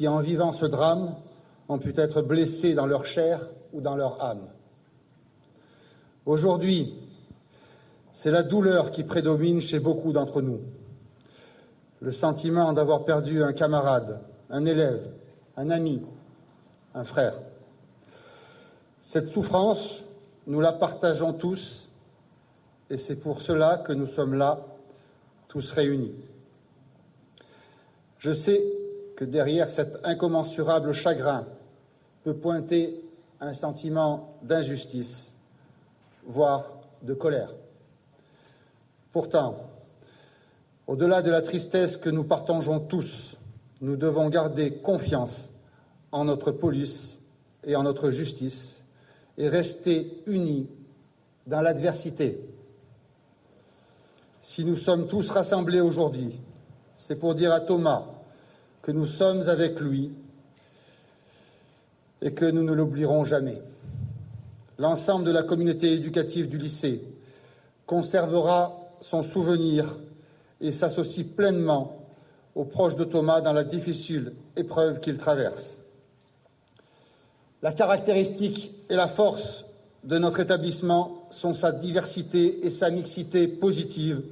Qui, en vivant ce drame, ont pu être blessés dans leur chair ou dans leur âme. Aujourd'hui, c'est la douleur qui prédomine chez beaucoup d'entre nous. Le sentiment d'avoir perdu un camarade, un élève, un ami, un frère. Cette souffrance, nous la partageons tous et c'est pour cela que nous sommes là, tous réunis. Je sais que derrière cet incommensurable chagrin peut pointer un sentiment d'injustice, voire de colère. Pourtant, au-delà de la tristesse que nous partageons tous, nous devons garder confiance en notre police et en notre justice et rester unis dans l'adversité. Si nous sommes tous rassemblés aujourd'hui, c'est pour dire à Thomas que nous sommes avec lui et que nous ne l'oublierons jamais. L'ensemble de la communauté éducative du lycée conservera son souvenir et s'associe pleinement aux proches de Thomas dans la difficile épreuve qu'il traverse. La caractéristique et la force de notre établissement sont sa diversité et sa mixité positive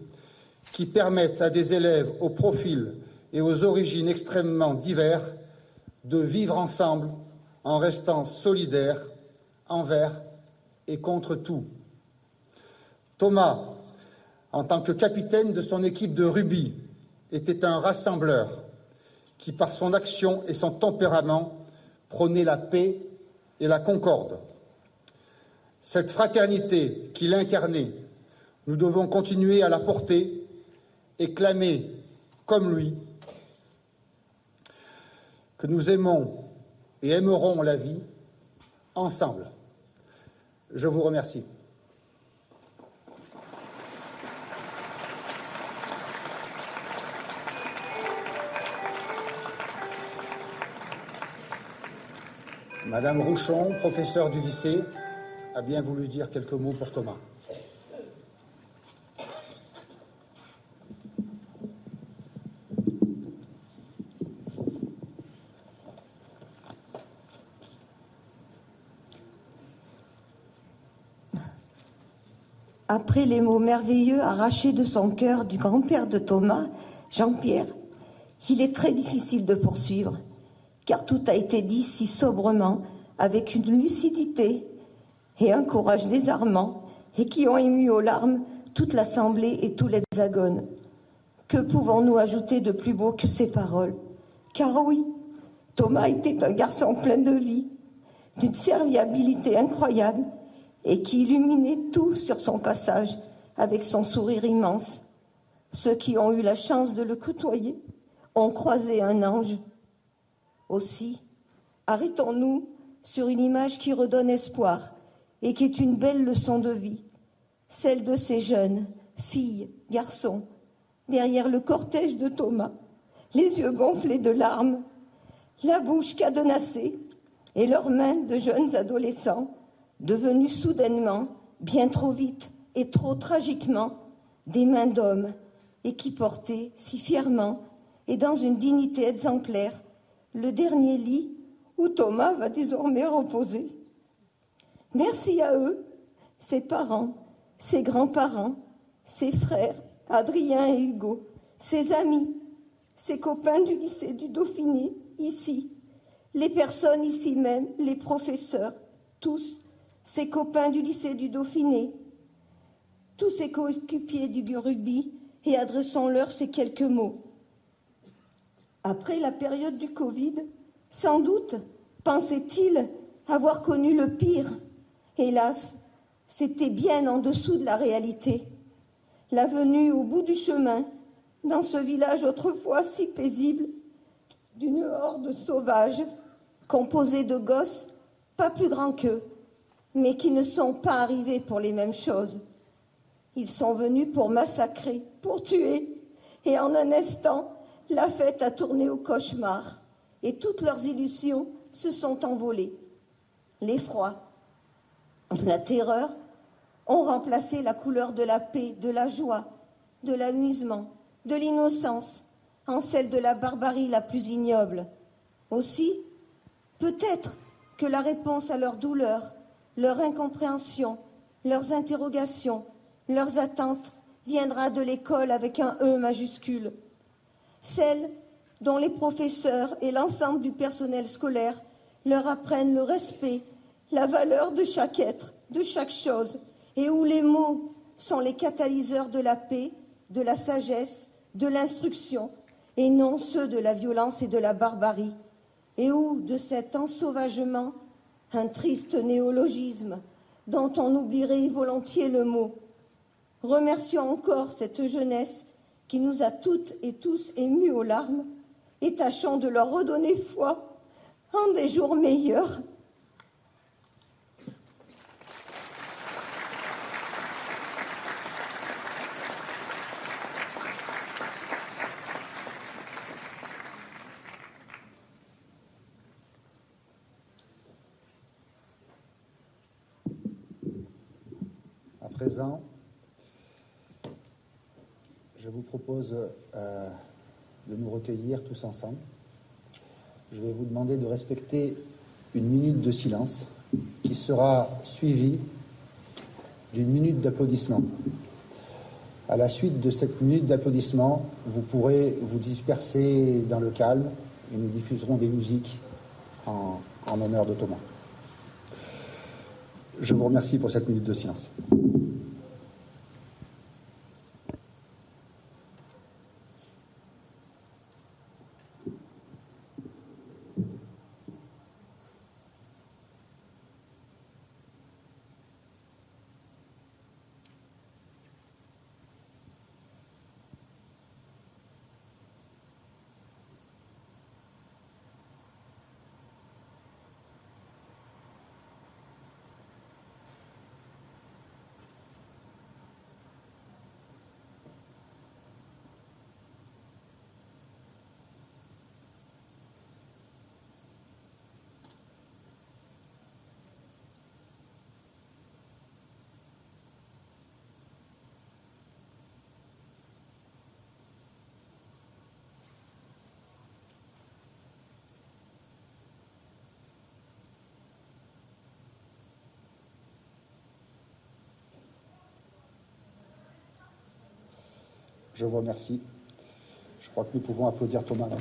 qui permettent à des élèves aux profils et aux origines extrêmement divers de vivre ensemble en restant solidaires envers et contre tout. Thomas, en tant que capitaine de son équipe de rugby, était un rassembleur qui, par son action et son tempérament, prônait la paix et la concorde. Cette fraternité qu'il incarnait, nous devons continuer à la porter et clamer, comme lui, que nous aimons et aimerons la vie ensemble. Je vous remercie. Madame Rouchon, professeure du lycée, a bien voulu dire quelques mots pour Thomas. Les mots merveilleux arrachés de son cœur du grand-père de Thomas, Jean-Pierre, il est très difficile de poursuivre car tout a été dit si sobrement, avec une lucidité et un courage désarmant, et qui ont ému aux larmes toute l'assemblée et tout l'hexagone. Que pouvons-nous ajouter de plus beau que ces paroles? Car oui, Thomas était un garçon plein de vie, d'une serviabilité incroyable, et qui illuminait tout sur son passage avec son sourire immense. Ceux qui ont eu la chance de le côtoyer ont croisé un ange aussi, arrêtons-nous sur une image qui redonne espoir et qui est une belle leçon de vie, celle de ces jeunes, filles, garçons, derrière le cortège de Thomas, les yeux gonflés de larmes, la bouche cadenassée et leurs mains de jeunes adolescents, devenus soudainement, bien trop vite et trop tragiquement, des mains d'hommes, et qui portaient si fièrement et dans une dignité exemplaire le dernier lit où Thomas va désormais reposer. Merci à eux, ses parents, ses grands-parents, ses frères, Adrien et Hugo, ses amis, ses copains du lycée du Dauphiné, ici, les personnes ici même, les professeurs, tous, ses copains du lycée du Dauphiné, tous ses coéquipiers du rugby, et adressons-leur ces quelques mots. Après la période du Covid, sans doute pensait-il avoir connu le pire. Hélas, c'était bien en dessous de la réalité. La venue au bout du chemin dans ce village autrefois si paisible, d'une horde sauvage composée de gosses pas plus grands qu'eux, mais qui ne sont pas arrivés pour les mêmes choses. Ils sont venus pour massacrer, pour tuer, et en un instant, la fête a tourné au cauchemar, et toutes leurs illusions se sont envolées. L'effroi, la terreur ont remplacé la couleur de la paix, de la joie, de l'amusement, de l'innocence, en celle de la barbarie la plus ignoble. Aussi, peut-être que la réponse à leurs douleurs, leur incompréhension, leurs interrogations, leurs attentes viendra de l'école avec un E majuscule, celle dont les professeurs et l'ensemble du personnel scolaire leur apprennent le respect, la valeur de chaque être, de chaque chose, et où les mots sont les catalyseurs de la paix, de la sagesse, de l'instruction, et non ceux de la violence et de la barbarie, et où de cet ensauvagement, un triste néologisme dont on oublierait volontiers le mot. Remercions encore cette jeunesse qui nous a toutes et tous émus aux larmes, et tâchons de leur redonner foi en des jours meilleurs. Je vous propose euh, de nous recueillir tous ensemble. Je vais vous demander de respecter une minute de silence qui sera suivie d'une minute d'applaudissement. À la suite de cette minute d'applaudissement, vous pourrez vous disperser dans le calme et nous diffuserons des musiques en, en honneur de Thomas. Je vous remercie pour cette minute de silence. Je vous remercie. Je crois que nous pouvons applaudir Thomas dans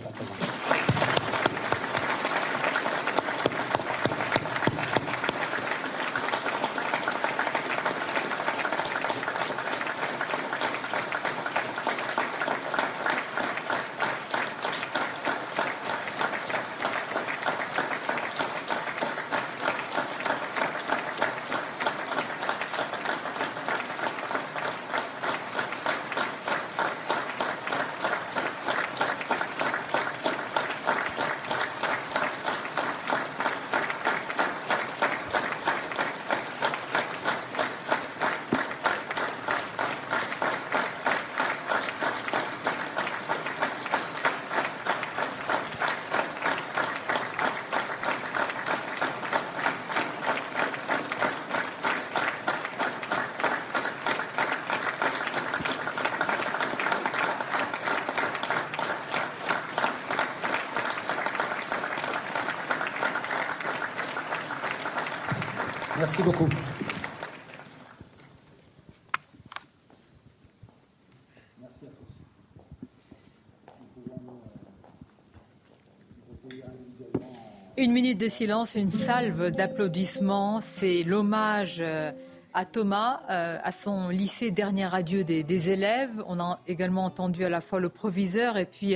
Merci beaucoup. Une minute de silence, une salve d'applaudissements. C'est l'hommage euh, à Thomas, euh, à son lycée, dernier adieu des, élèves. On a également entendu à la fois le proviseur et puis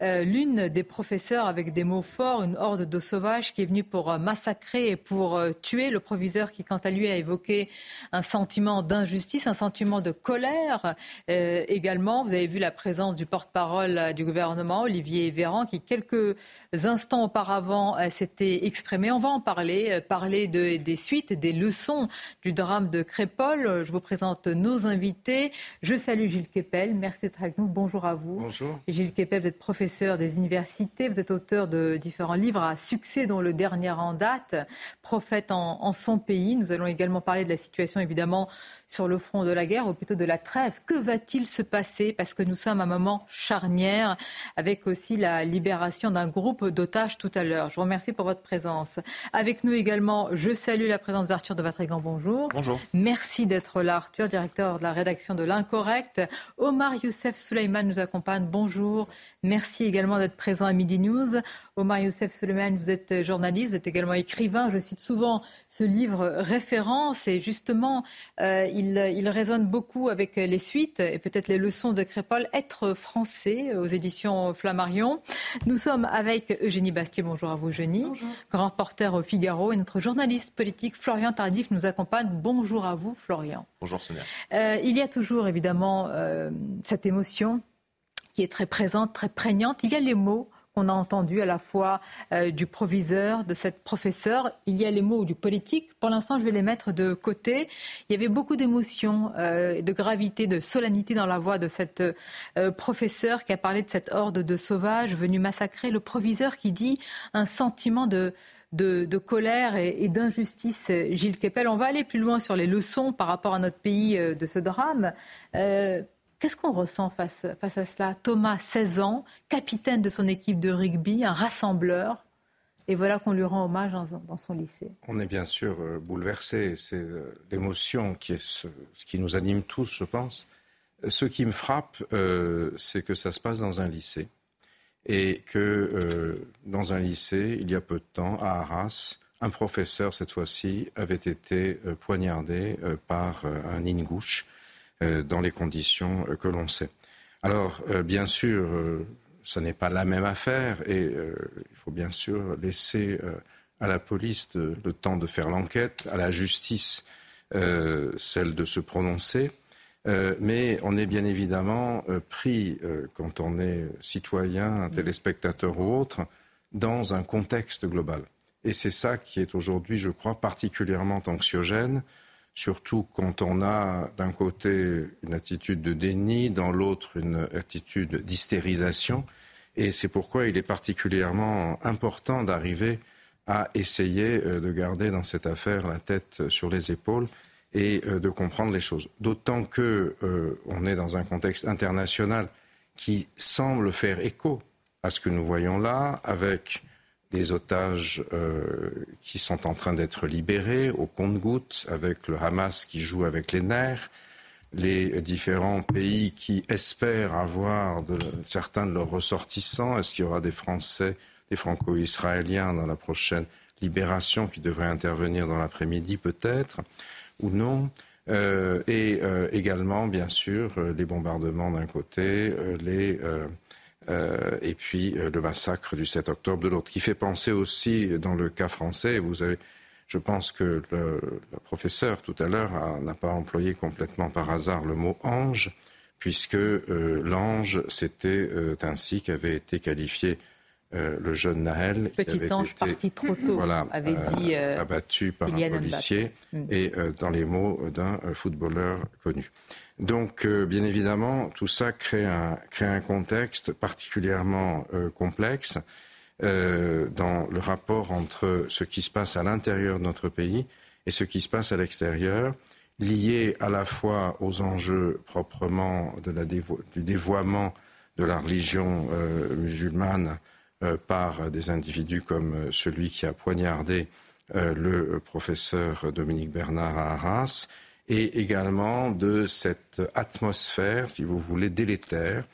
euh, l'une des professeurs avec des mots forts, une horde de sauvages qui est venue pour euh, massacrer et pour euh, tuer le proviseur qui, quant à lui, a évoqué un sentiment d'injustice, un sentiment de colère également. Vous avez vu la présence du porte-parole du gouvernement, Olivier Véran, qui quelques instants auparavant s'était exprimé. On va en parler, parler de, des suites, des leçons du drame de Crépol. Je vous présente nos invités. Je salue Gilles Kepel. Merci d'être avec nous. Bonjour à vous. Bonjour. Gilles Kepel, vous êtes professeur des universités. Vous êtes auteur de différents livres à succès, dont le dernier en date, Prophète en, son pays. Nous allons également parler de la situation, évidemment, sur le front de la guerre, ou plutôt de la trêve. Que va-t-il se passer? Parce que nous sommes à un moment charnière, avec aussi la libération d'un groupe d'otages tout à l'heure. Je vous remercie pour votre présence. Avec nous également, je salue la présence d'Arthur de Vatrigan. Bonjour. Bonjour. Merci d'être là, Arthur, directeur de la rédaction de l'Incorrect. Omar Youssef Suleiman nous accompagne. Bonjour. Merci également d'être présent à Midi News. Omar Youssef Suleiman, vous êtes journaliste, vous êtes également écrivain. Je cite souvent ce livre référence et justement, euh, il, résonne beaucoup avec les suites et peut-être les leçons de Crépol. Être français aux éditions Flammarion. Nous sommes avec Eugénie Bastier. Bonjour à vous, Eugénie. Bonjour. Grand porteur au Figaro. Et notre journaliste politique, Florian Tardif, nous accompagne. Bonjour à vous, Florian. Bonjour, Sonia. Euh, il y a toujours, évidemment, euh, cette émotion qui est très présente, très prégnante. Il y a les mots on a entendu à la fois euh, du proviseur, de cette professeure. Il y a les mots du politique. Pour l'instant, je vais les mettre de côté. Il y avait beaucoup d'émotions, euh, de gravité, de solennité dans la voix de cette euh, professeure qui a parlé de cette horde de sauvages venus massacrer. Le proviseur qui dit un sentiment de, colère et, d'injustice, Gilles Kepel. On va aller plus loin sur les leçons par rapport à notre pays de ce drame. Qu'est-ce qu'on ressent face, à cela? Thomas, 16 ans, capitaine de son équipe de rugby, un rassembleur, et voilà qu'on lui rend hommage dans, son lycée. On est bien sûr euh, bouleversé. C'est euh, l'émotion qui est ce, qui nous anime tous, je pense. Ce qui me frappe, euh, c'est que ça se passe dans un lycée. Et que dans un lycée, il y a peu de temps, à Arras, un professeur, cette fois-ci, avait été poignardé par un ingouche euh, dans les conditions euh, que l'on sait. Alors, euh, bien sûr, ce n'est pas la même affaire et il faut bien sûr laisser à la police le temps de faire l'enquête, à la justice celle de se prononcer. mais on est bien évidemment pris, quand on est citoyen, téléspectateur ou autre, dans un contexte global. Et c'est ça qui est aujourd'hui, je crois, particulièrement anxiogène surtout quand on a d'un côté une attitude de déni, dans l'autre une attitude d'hystérisation. Et c'est pourquoi il est particulièrement important d'arriver à essayer euh, de garder dans cette affaire la tête sur les épaules et euh, de comprendre les choses. D'autant que euh, on est dans un contexte international qui semble faire écho à ce que nous voyons là, avec des otages euh, qui sont en train d'être libérés au compte-gouttes, avec le Hamas qui joue avec les nerfs, les différents pays qui espèrent avoir de, certains de leurs ressortissants. Est-ce qu'il y aura des Français, des Franco-Israéliens dans la prochaine libération qui devrait intervenir dans l'après-midi peut-être, ou non? Euh, Et euh, également, bien sûr, les bombardements d'un côté, les euh, et puis euh, le massacre du 7 octobre de l'autre, qui fait penser aussi, dans le cas français, vous avez, je pense que le, professeur tout à l'heure n'a pas employé complètement par hasard le mot ange, puisque euh, l'ange, c'était ainsi qu'avait été qualifié le jeune Naël. Petit avait ange parti trop tôt, avait dit abattu par un policier, mm. et dans les mots d'un footballeur connu. Donc, euh, bien évidemment, tout ça crée un, contexte particulièrement euh, complexe euh, dans le rapport entre ce qui se passe à l'intérieur de notre pays et ce qui se passe à l'extérieur, lié à la fois aux enjeux proprement du dévoiement de la religion musulmane par des individus comme celui qui a poignardé le professeur Dominique Bernard à Arras, et également de cette atmosphère, si vous voulez, délétère,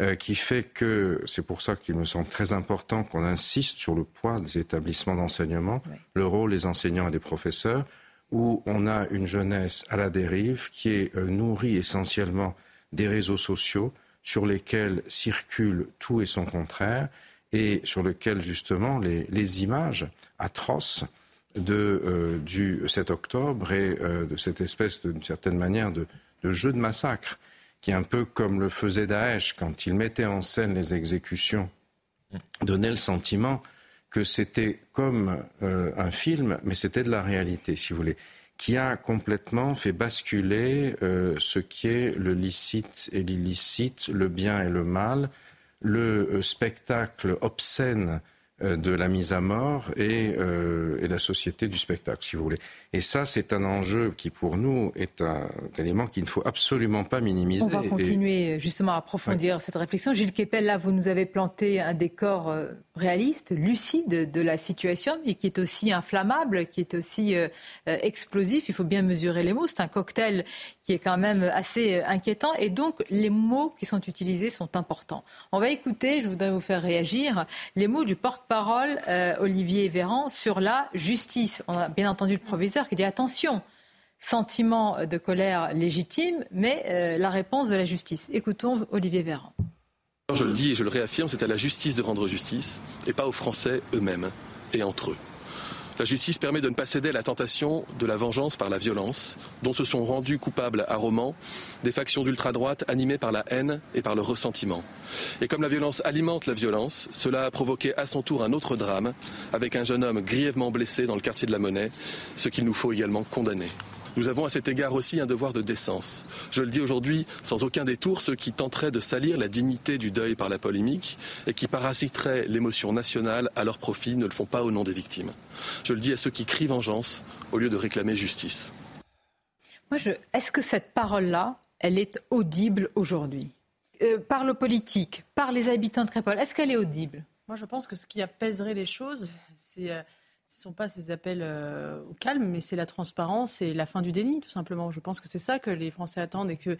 euh, qui fait que, c'est pour ça qu'il me semble très important qu'on insiste sur le poids des établissements d'enseignement, le rôle des enseignants et des professeurs, où on a une jeunesse à la dérive qui est euh, nourrie essentiellement des réseaux sociaux, sur lesquels circule tout et son contraire et sur lesquels justement les, images atroces de euh, du 7 octobre et euh, de cette espèce d'une certaine manière de, jeu de massacre qui un peu comme le faisait Daesh quand il mettait en scène les exécutions, donnait le sentiment que c'était comme euh, un film, mais c'était de la réalité, si vous voulez, qui a complètement fait basculer euh, ce qui est le licite et l'illicite, le bien et le mal, le spectacle obscène de la mise à mort euh, et, la société du spectacle, si vous voulez. Et ça, c'est un enjeu qui, pour nous, est un, élément qu'il ne faut absolument pas minimiser. On va continuer justement à approfondir cette réflexion. Gilles Kepel, là, vous nous avez planté un décor euh, réaliste, lucide de la situation, mais qui est aussi inflammable, qui est aussi explosif. Il faut bien mesurer les mots. C'est un cocktail qui est quand même assez inquiétant. Et donc, les mots qui sont utilisés sont importants. On va écouter, je voudrais vous faire réagir, les mots du porte parole euh, Olivier Véran sur la justice. On a bien entendu le proviseur qui dit attention, sentiment de colère légitime, mais euh, la réponse de la justice. Écoutons Olivier Véran. Je le dis et je le réaffirme, c'est à la justice de rendre justice et pas aux Français eux-mêmes et entre eux. La justice permet de ne pas céder à la tentation de la vengeance par la violence, dont se sont rendus coupables à Romans des factions d'ultra-droite animées par la haine et par le ressentiment. Et comme la violence alimente la violence, cela a provoqué à son tour un autre drame, avec un jeune homme grièvement blessé dans le quartier de la Monnaie, ce qu'il nous faut également condamner. Nous avons à cet égard aussi un devoir de décence. Je le dis aujourd'hui sans aucun détour, ceux qui tenteraient de salir la dignité du deuil par la polémique et qui parasiteraient l'émotion nationale à leur profit ne le font pas au nom des victimes. Je le dis à ceux qui crient vengeance au lieu de réclamer justice. Moi, Est-ce que cette parole-là, elle est audible aujourd'hui? Euh, Par le politique, par les habitants de Crépole, est-ce qu'elle est audible? Moi, je pense que ce qui apaiserait les choses, c'est... Ce ne sont pas ces appels euh, au calme, mais c'est la transparence et la fin du déni, tout simplement. Je pense que c'est ça que les Français attendent et que,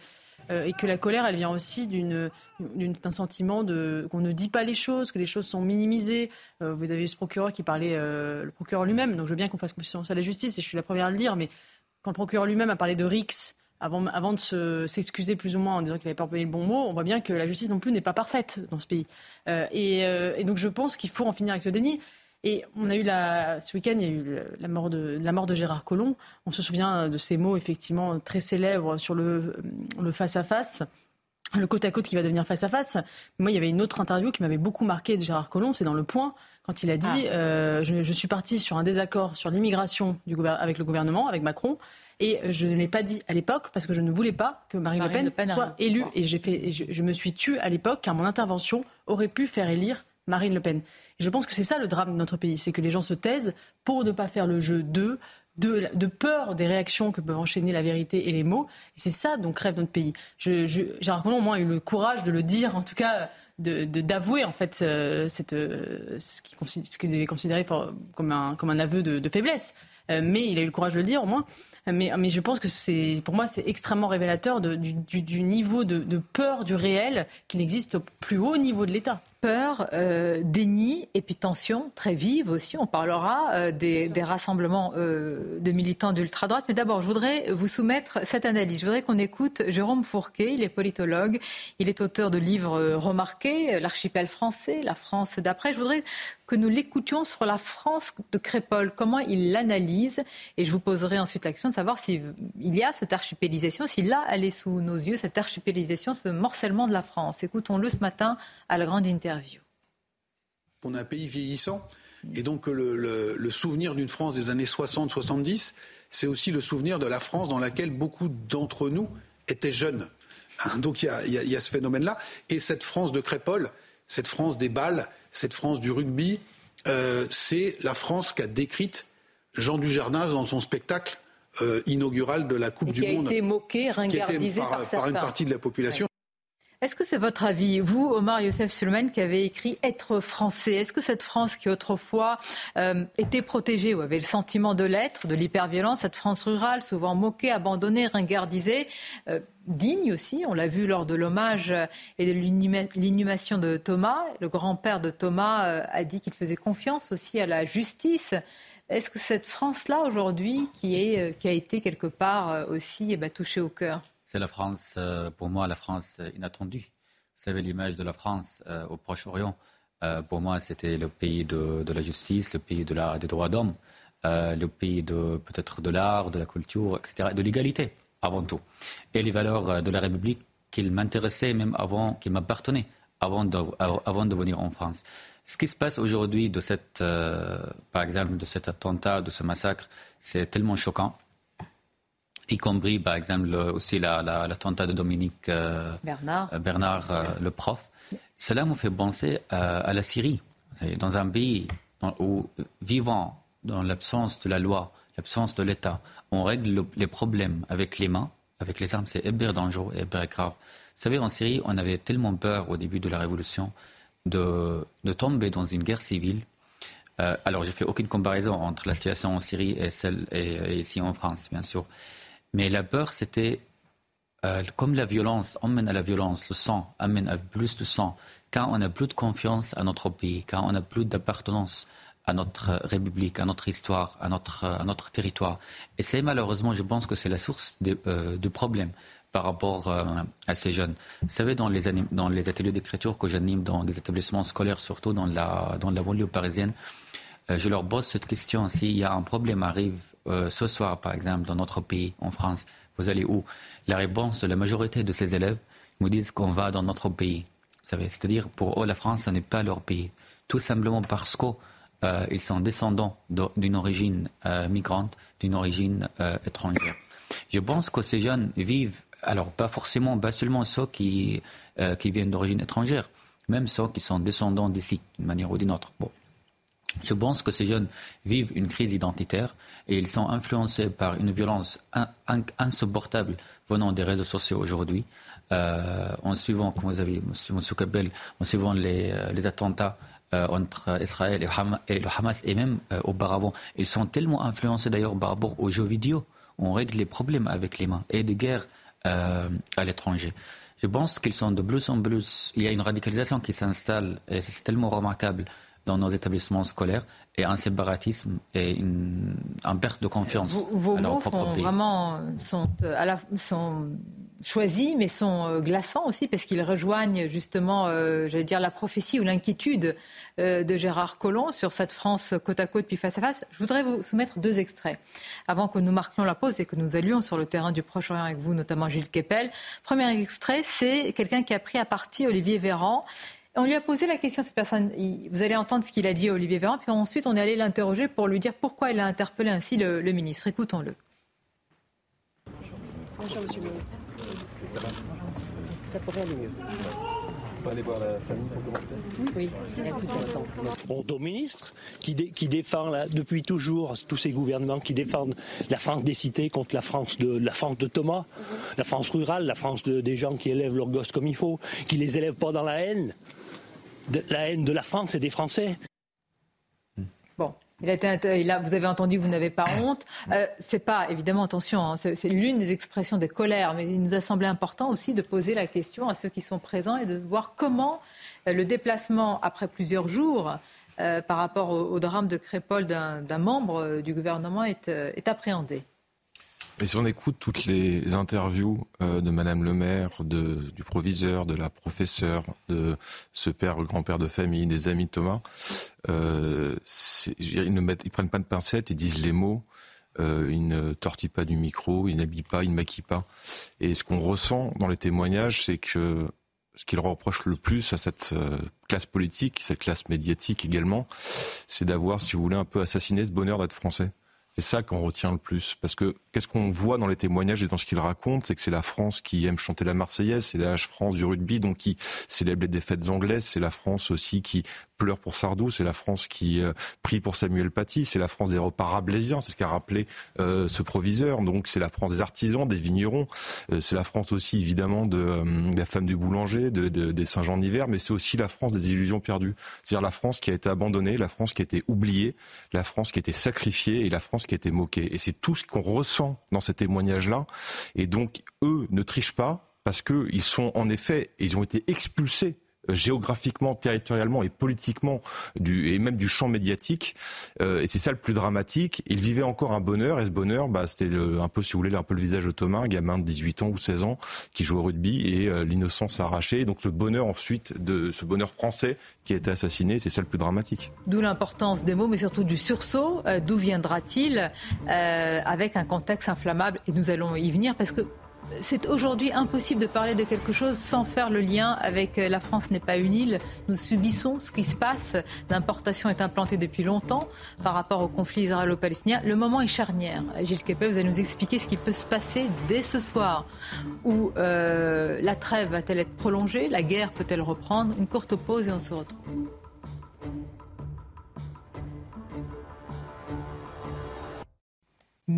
euh, la colère, elle vient aussi d'un sentiment qu'on ne dit pas les choses, que les choses sont minimisées. Euh, vous avez eu ce procureur qui parlait, le procureur lui-même, donc je veux bien qu'on fasse confiance à la justice, et je suis la première à le dire, mais quand le procureur lui-même a parlé de RIX, avant, de s'excuser plus ou moins en disant qu'il n'avait pas employé le bon mot, on voit bien que la justice non plus n'est pas parfaite dans ce pays. et, donc je pense qu'il faut en finir avec ce déni. Et on a eu la, ce week-end, il y a eu la mort, de, la mort de Gérard Collomb. On se souvient de ces mots effectivement très célèbres sur le, le face-à-face. le côte à côte qui va devenir face à face. Moi, il y avait une autre interview qui m'avait beaucoup marqué de Gérard Collomb, c'est dans Le Point, quand il a dit ah. euh, je, suis parti sur un désaccord sur l'immigration avec le gouvernement, avec Macron, et je ne l'ai pas dit à l'époque parce que je ne voulais pas que Marine, Le, Pen soit élue. Et, j'ai fait, je, je, me suis tue à l'époque car mon intervention aurait pu faire élire Marine Le Pen. je pense que c'est ça le drame de notre pays, c'est que les gens se taisent pour ne pas faire le jeu d'eux, de, peur des réactions que peuvent enchaîner la vérité et les mots. C'est ça dont crève notre pays. Je, je, Gérard Collomb, moi, a eu le courage de le dire, en tout cas, d'avouer en fait euh, euh, ce qu'il qu considérer comme un, comme un aveu de, faiblesse. Euh, mais il a eu le courage de le dire, au moins. Mais, je pense que pour moi, c'est extrêmement révélateur du, du, niveau de peur du réel qui n'existe au plus haut niveau de l'État peur, euh, déni et puis tension très vive aussi. On parlera euh, des, rassemblements euh, de militants d'ultra-droite. Mais d'abord, je voudrais vous soumettre cette analyse. Je voudrais qu'on écoute Jérôme Fourquet. Il est politologue. Il est auteur de livres remarqués, L'archipel français, La France d'après. Je voudrais que nous l'écoutions sur la France de Crépole, comment il l'analyse. Et je vous poserai ensuite la question de savoir s'il y a cette archipélisation, si là, elle est sous nos yeux, cette archipélisation, ce morcellement de la France. Écoutons-le ce matin à la grande interview. On a un pays vieillissant. Et donc le, souvenir d'une France des années 60-70, c'est aussi le souvenir de la France dans laquelle beaucoup d'entre nous étaient jeunes. Donc il y a, ce phénomène-là. Et cette France de Crépole, cette France des balles, cette France du rugby, euh, c'est la France qu'a décrite Jean Dujardin dans son spectacle euh, inaugural de la Coupe du Monde. Qui a été moqué, ringardisé par, par, une partie de la population. Est-ce que c'est votre avis, vous, Omar Youssef Sulman, qui avez écrit Être français Est-ce que cette France qui autrefois euh, était protégée ou avait le sentiment de l'être, de l'hyperviolence, cette France rurale, souvent moquée, abandonnée, ringardisée, euh, digne aussi, on l'a vu lors de l'hommage et de l'inhumation de Thomas, le grand-père de Thomas euh, a dit qu'il faisait confiance aussi à la justice. Est-ce que cette France-là, aujourd'hui, qui, qui a été quelque part aussi eh ben, touchée au cœur? C'est la France, euh, pour moi, la France inattendue. savez, l'image de la France au Proche-Orient, pour moi, c'était le pays de, la justice, le pays des droits d'homme, le pays peut-être de l'art, de la culture, etc., de l'égalité avant tout. Et les valeurs de la République qu'il m'intéressait même avant, qu'il m'appartenait avant de, venir en France. Ce qui se passe aujourd'hui euh, par exemple, de cet attentat, de ce massacre, c'est tellement choquant. Y compris, par exemple, aussi l'attentat la, de Dominique euh, Bernard, euh, Bernard le prof. Cela me fait penser à, la Syrie, dans un pays où, vivant dans l'absence de la loi, l'absence de l'État, on règle les problèmes avec les mains, avec les armes, c'est hyper dangereux et hyper grave. Vous savez, en Syrie, on avait tellement peur au début de la révolution de, tomber dans une guerre civile. Euh, alors, je fais aucune comparaison entre la situation en Syrie et celle et, ici en France, bien sûr. Mais la peur, c'était euh, comme la violence emmène à la violence, le sang amène à plus de sang. Quand on n'a plus de confiance à notre pays, quand on n'a plus d'appartenance à notre République, à notre histoire, à notre, à notre territoire. Et c'est malheureusement, je pense que c'est la source du euh, problème par rapport euh, à ces jeunes. Vous savez, dans les, dans les ateliers d'écriture que j'anime dans des établissements scolaires, surtout dans la, dans la banlieue parisienne, euh, je leur pose cette question. S'il y a un problème arrive ce soir, par exemple, dans notre pays, en France, vous allez où? La réponse de la majorité de ces élèves me disent qu'on va dans notre pays. C'est-à-dire pour eux, la France, ce n'est pas leur pays. Tout simplement parce que euh, sont descendants d'une origine euh, migrante, d'une origine euh, étrangère. Je pense que ces jeunes vivent, alors pas forcément, pas seulement ceux qui, qui viennent d'origine étrangère, même ceux qui sont descendants d'ici, d'une manière ou d'une autre. Bon. Je pense que ces jeunes vivent une crise identitaire et ils sont influencés par une violence insupportable venant des réseaux sociaux aujourd'hui. en suivant, comme vous avez, M. Kabel, en suivant les, les attentats euh, entre Israël et, le Hamas, et même euh, auparavant. Ils sont tellement influencés d'ailleurs par rapport aux jeux vidéo. On règle les problèmes avec les mains et des guerres euh, à l'étranger. Je pense qu'ils sont de plus en plus. Il y a une radicalisation qui s'installe et c'est tellement remarquable dans nos établissements scolaires et un séparatisme et une, perte de confiance. Vos, mots vraiment sont, à la, sont choisis, mais sont euh, glaçants aussi, parce qu'ils rejoignent justement, euh, j'allais dire, la prophétie ou l'inquiétude euh, de Gérard Collomb sur cette France côte à côte puis face à face. Je voudrais vous soumettre deux extraits avant que nous marquions la pause et que nous allions sur le terrain du Proche-Orient avec vous, notamment Gilles Kepel. Premier extrait, c'est quelqu'un qui a pris à partie Olivier Véran. On lui a posé la question à cette personne. Vous allez entendre ce qu'il a dit à Olivier Véran, puis ensuite on est allé l'interroger pour lui dire pourquoi il a interpellé ainsi le, le ministre. Écoutons-le. Bonjour, monsieur le ministre. Ça pourrait aller mieux. On peut aller voir la famille pour commencer? Oui, il y a plus temps. Bon, au ministre qui, qui défend là, depuis toujours tous ces gouvernements qui défendent la France des cités contre la France de, la France de Thomas, la France rurale, la France des gens qui élèvent leurs gosses comme il faut, qui les élèvent pas dans la haine, la haine de la France et des Français. Il a été, vous avez entendu, vous n'avez pas honte. Euh, c'est pas, évidemment, attention, hein, c'est l'une des expressions des colères, mais il nous a semblé important aussi de poser la question à ceux qui sont présents et de voir comment euh, le déplacement après plusieurs jours euh, par rapport au, drame de Crépol d'un membre du gouvernement est appréhendé. Et si on écoute toutes les interviews euh, de Madame le maire, de, du proviseur, de la professeure, de ce père, grand-père de famille, des amis de Thomas, euh, ils ne mettent, ils prennent pas de pincettes, ils disent les mots. Euh, ils ne tortillent pas du micro, ils n'habillent pas, ils ne maquillent pas. Et ce qu'on ressent dans les témoignages, c'est que ce qu'ils reprochent le plus à cette euh, classe politique, cette classe médiatique également, c'est d'avoir, si vous voulez, un peu assassiné ce bonheur d'être français. C'est ça qu'on retient le plus. Parce que qu'est-ce qu'on voit dans les témoignages et dans ce qu'ils racontent, c'est que c'est la France qui aime chanter la Marseillaise, c'est la France du rugby, donc qui célèbre les défaites anglaises, c'est la France aussi qui pleure pour Sardou, c'est la France qui euh, prie pour Samuel Paty, c'est la France des repas rablaisiens, c'est ce qu'a rappelé euh, ce proviseur. Donc c'est la France des artisans, des vignerons, euh, c'est la France aussi évidemment de, la femme du boulanger, de, des Saint-Jean d'hiver, mais c'est aussi la France des illusions perdues. C'est-à-dire la France qui a été abandonnée, la France qui a été oubliée, la France qui a été sacrifiée et la France qui a été moquée. Et c'est tout ce qu'on ressent dans ces témoignages-là. Et donc eux ne trichent pas parce qu'ils sont en effet, ils ont été expulsés géographiquement, territorialement et politiquement du, et même du champ médiatique. et c'est ça le plus dramatique. Il vivait encore un bonheur et ce bonheur, bah, c'était un peu, si vous voulez, un peu le visage de Thomas, un gamin de 18 ans ou 16 ans qui joue au rugby et l'innocence arrachée. Donc ce bonheur ensuite, de ce bonheur français qui a été assassiné, c'est ça le plus dramatique. D'où l'importance des mots, mais surtout du sursaut. D'où viendra-t-il avec un contexte inflammable? Et nous allons y venir parce que c'est aujourd'hui impossible de parler de quelque chose sans faire le lien avec euh, la France n'est pas une île. Nous subissons ce qui se passe. L'importation est implantée depuis longtemps par rapport au conflit israélo-palestinien. Le moment est charnière. Gilles Kepel, vous allez nous expliquer ce qui peut se passer dès ce soir. Où euh, la trêve va-t-elle être prolongée? La guerre peut-elle reprendre? Une courte pause et on se retrouve.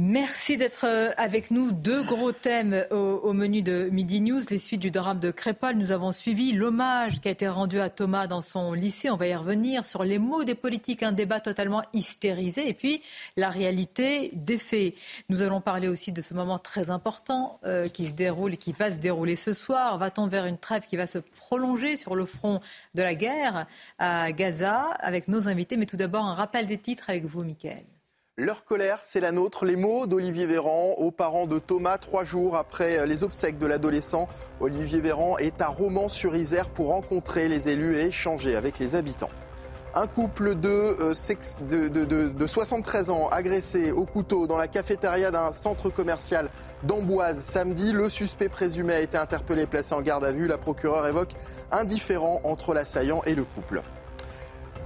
Merci d'être euh, avec nous. Deux gros thèmes au, menu de Midi News. Les suites du drame de Crépol. Nous avons suivi l'hommage qui a été rendu à Thomas dans son lycée. On va y revenir sur les mots des politiques, un débat totalement hystérisé. Et puis la réalité des faits. Nous allons parler aussi de ce moment très important euh, qui se déroule et qui va se dérouler ce soir. Va-t-on vers une trêve qui va se prolonger sur le front de la guerre à Gaza avec nos invités? Mais tout d'abord, un rappel des titres avec vous, Mickaël. Leur colère, c'est la nôtre. Les mots d'Olivier Véran aux parents de Thomas, trois jours après les obsèques de l'adolescent. Olivier Véran est à Romans-sur-Isère pour rencontrer les élus et échanger avec les habitants. Un couple de, euh, de, 73 ans agressé au couteau dans la cafétéria d'un centre commercial d'Amboise samedi. Le suspect présumé a été interpellé et placé en garde à vue. La procureure évoque un différend entre l'assaillant et le couple.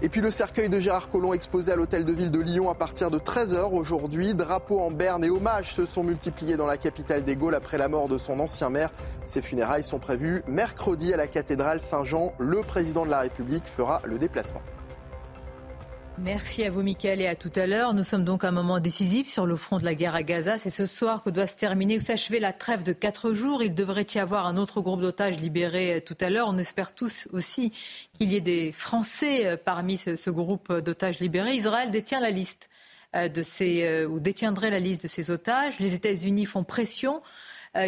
Et puis le cercueil de Gérard Collomb exposé à l'hôtel de ville de Lyon à partir de 13h aujourd'hui. Drapeaux en berne et hommages se sont multipliés dans la capitale des Gaules après la mort de son ancien maire. Ces funérailles sont prévues mercredi à la cathédrale Saint-Jean. Le président de la République fera le déplacement. Merci à vous, Mickaël, et à tout à l'heure. Nous sommes donc à un moment décisif sur le front de la guerre à Gaza. C'est ce soir que doit se terminer ou s'achever la trêve de quatre jours. Il devrait y avoir un autre groupe d'otages libérés euh, tout à l'heure. On espère tous aussi qu'il y ait des Français euh, parmi ce, groupe d'otages libérés. Israël détient la liste euh, de ces, ou détiendrait la liste de ces otages. Les États-Unis font pression.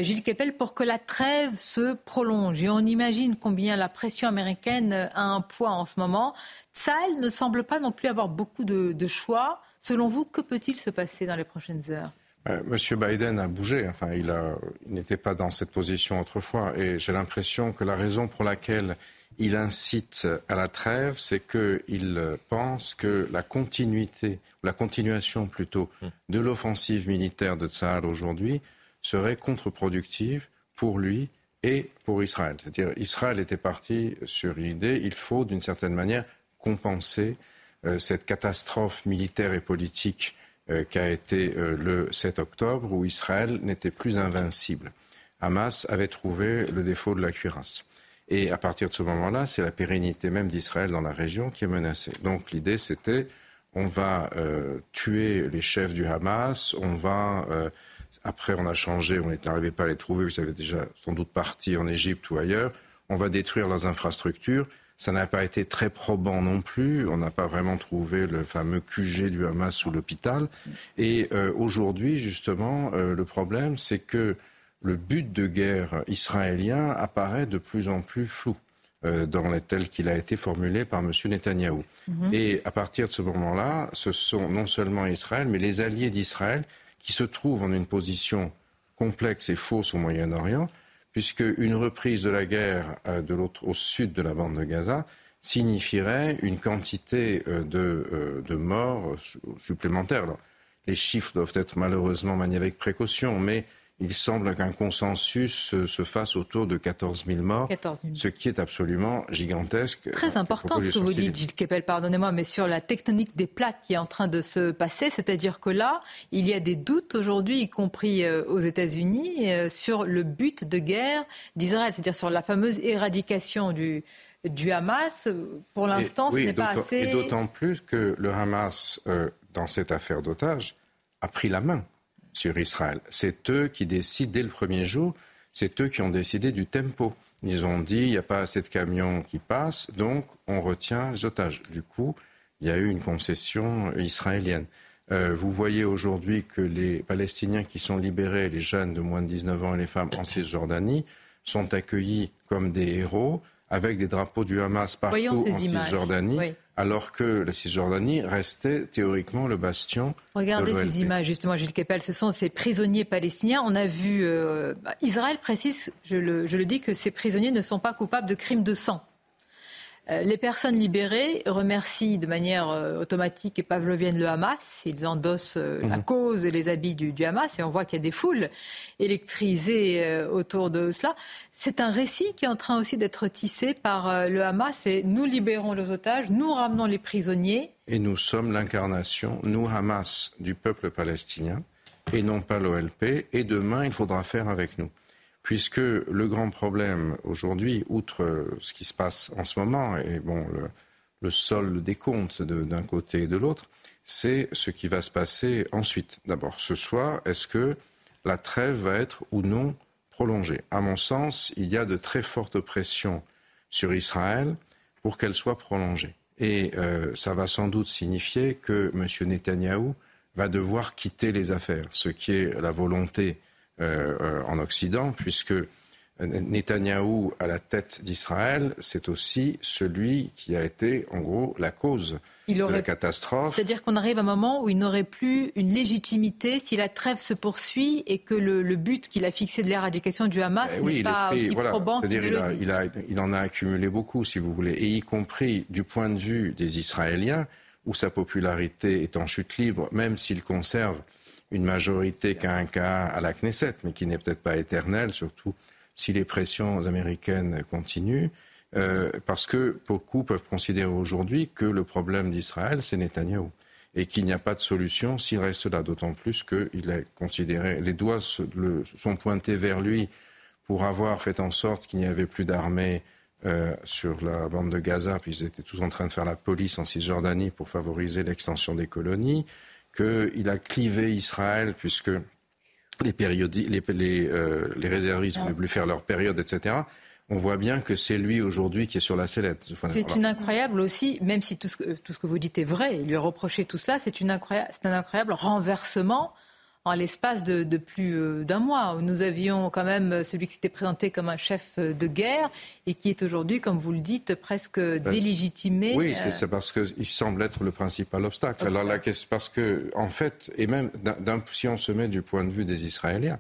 Gilles Kepel, pour que la trêve se prolonge. Et on imagine combien la pression américaine a un poids en ce moment. Tsahal ne semble pas non plus avoir beaucoup de, choix. Selon vous, que peut-il se passer dans les prochaines heures? Euh, Monsieur Biden a bougé. Enfin, il, n'était pas dans cette position autrefois. Et j'ai l'impression que la raison pour laquelle il incite à la trêve, c'est qu'il pense que la continuité, la continuation plutôt, de l'offensive militaire de Tsahal aujourd'hui serait contre-productive pour lui et pour Israël. C'est-à-dire, Israël était parti sur une idée, il faut d'une certaine manière compenser euh, cette catastrophe militaire et politique euh, qu'a été euh, le 7 octobre, où Israël n'était plus invincible. Hamas avait trouvé le défaut de la cuirasse. Et à partir de ce moment-là, c'est la pérennité même d'Israël dans la région qui est menacée. Donc l'idée, c'était on va tuer les chefs du Hamas, on va après on a changé, on n'arrivait pas à les trouver, vous avez déjà sans doute parti en Égypte ou ailleurs, on va détruire leurs infrastructures ça n'a pas été très probant non plus. On n'a pas vraiment trouvé le fameux QG du Hamas sous l'hôpital. Et euh, aujourd'hui, justement, euh, le problème, c'est que le but de guerre israélien apparaît de plus en plus flou euh, dans les tel qu'il a été formulé par M. Netanyahou. Mhm. Et à partir de ce moment-là, ce sont non seulement Israël, mais les alliés d'Israël qui se trouvent en une position complexe et fausse au Moyen-Orient puisque une reprise de la guerre euh, de l'autre, au sud de la bande de Gaza signifierait une quantité euh, de, euh, de morts supplémentaires. les chiffres doivent être malheureusement maniés avec précaution, mais il semble qu'un consensus se fasse autour de 14 000 morts, ce qui est absolument gigantesque. Très important ce que vous dites, Gilles Kepel, pardonnez-moi, mais sur la technique des plaques qui est en train de se passer, c'est-à-dire que là, il y a des doutes aujourd'hui, y compris euh, aux États-Unis, euh, sur le but de guerre d'Israël, c'est-à-dire sur la fameuse éradication du, du Hamas. Pour l'instant, ce n'est pas assez. Et d'autant plus que le Hamas, euh, dans cette affaire d'otages, a pris la main sur Israël. C'est eux qui décident dès le premier jour, c'est eux qui ont décidé du tempo. Ils ont dit, il n'y a pas assez de camions qui passent, donc on retient les otages. Du coup, il y a eu une concession israélienne. Euh, vous voyez aujourd'hui que les Palestiniens qui sont libérés, les jeunes de moins de 19 ans et les femmes en Cisjordanie, sont accueillis comme des héros avec des drapeaux du Hamas partout en Cisjordanie, alors que la Cisjordanie restait théoriquement le bastion. Regardez ces images, justement, Gilles Kepel, ce sont ces prisonniers palestiniens. On a vu, euh, Israël précise, je le, je le dis, que ces prisonniers ne sont pas coupables de crimes de sang. Euh, les personnes libérées remercient de manière euh, automatique et pavlovienne le Hamas. Ils endossent euh, la mhm. cause et les habits du, Hamas et on voit qu'il y a des foules électrisées autour de cela. C'est un récit qui est en train aussi d'être tissé par le Hamas et nous libérons les otages, nous ramenons les prisonniers. Et nous sommes l'incarnation, nous Hamas, du peuple palestinien et non pas l'OLP. Et demain, il faudra faire avec nous puisque le grand problème aujourd'hui, outre ce qui se passe en ce moment, et bon, le, solde des comptes d'un côté et de l'autre, c'est ce qui va se passer ensuite. D'abord, ce soir, est-ce que la trêve va être ou non prolongée? À mon sens, il y a de très fortes pressions sur Israël pour qu'elle soit prolongée. Et euh, ça va sans doute signifier que M. Netanyahou va devoir quitter les affaires, ce qui est la volonté euh, euh, en Occident, puisque Netanyahou à la tête d'Israël, c'est aussi celui qui a été, en gros, la cause de la catastrophe. C'est-à-dire qu'on arrive à un moment où il n'aurait plus une légitimité si la trêve se poursuit et que le, but qu'il a fixé de l'éradication du Hamas eh n'est pas aussi probant qu'il il, il, il en a accumulé beaucoup, si vous voulez, et y compris du point de vue des Israéliens, où sa popularité est en chute libre, même s'il conserve une majorité qu'a un cas à la Knesset, mais qui n'est peut-être pas éternelle, surtout si les pressions américaines continuent. Euh, parce que beaucoup peuvent considérer aujourd'hui que le problème d'Israël, c'est Netanyahou. Et qu'il n'y a pas de solution s'il reste là, d'autant plus qu'il est considéré. Les doigts sont pointés vers lui pour avoir fait en sorte qu'il n'y avait plus d'armée euh, sur la bande de Gaza, puisqu'ils étaient tous en train de faire la police en Cisjordanie pour favoriser l'extension des colonies qu'il a clivé Israël puisque les, les, euh, les, réservistes ne voulaient plus faire leur période, etc. On voit bien que c'est lui aujourd'hui qui est sur la sellette. C'est une incroyable aussi, même si tout ce, que, tout ce que vous dites est vrai, il lui a reproché tout cela, c'est un incroyable renversement en l'espace de, plus euh, d'un mois. Nous avions quand même celui qui s'était présenté comme un chef de guerre et qui est aujourd'hui, comme vous le dites, presque ben, délégitimé. Oui, c'est euh, parce qu'il semble être le principal obstacle. Alors la question, parce que, en fait, et même si on se met du point de vue des Israéliens,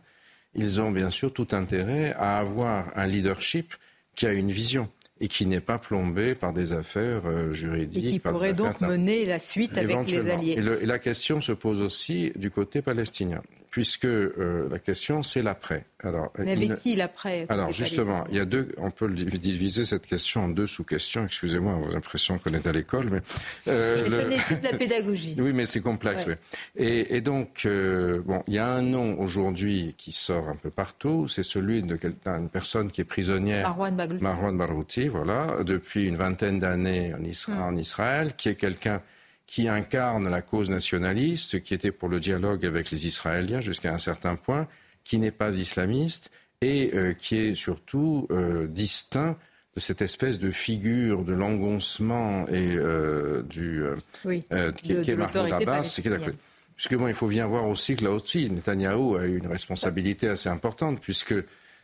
ils ont bien sûr tout intérêt à avoir un leadership qui a une vision et qui n'est pas plombé par des affaires euh, juridiques. Et qui pourrait donc mener la suite avec les alliés. Et, la question se pose aussi du côté palestinien, puisque euh, la question c'est l'après. Alors, Mais avec qui l'après Alors justement, il y a deux. On peut diviser cette question en deux sous-questions. Excusez-moi, j'ai l'impression qu'on est à l'école, mais. Euh, mais ça nécessite la pédagogie. oui, mais c'est complexe. Oui. Et, et, donc, euh, bon, il y a un nom aujourd'hui qui sort un peu partout. C'est celui d'une personne qui est prisonnière. Marwan Barouti. Marwan Barouti, voilà, depuis une vingtaine d'années en, en Israël, qui est quelqu'un qui incarne la cause nationaliste, qui était pour le dialogue avec les Israéliens jusqu'à un certain point qui n'est pas islamiste et euh, qui est surtout euh, distinct de cette espèce de figure de l'engoncement et euh, du oui, qui, de, qui est Mahmoud Abbas. Puisque bon, il faut bien voir aussi que là aussi, Netanyahou a eu une responsabilité assez importante, puisque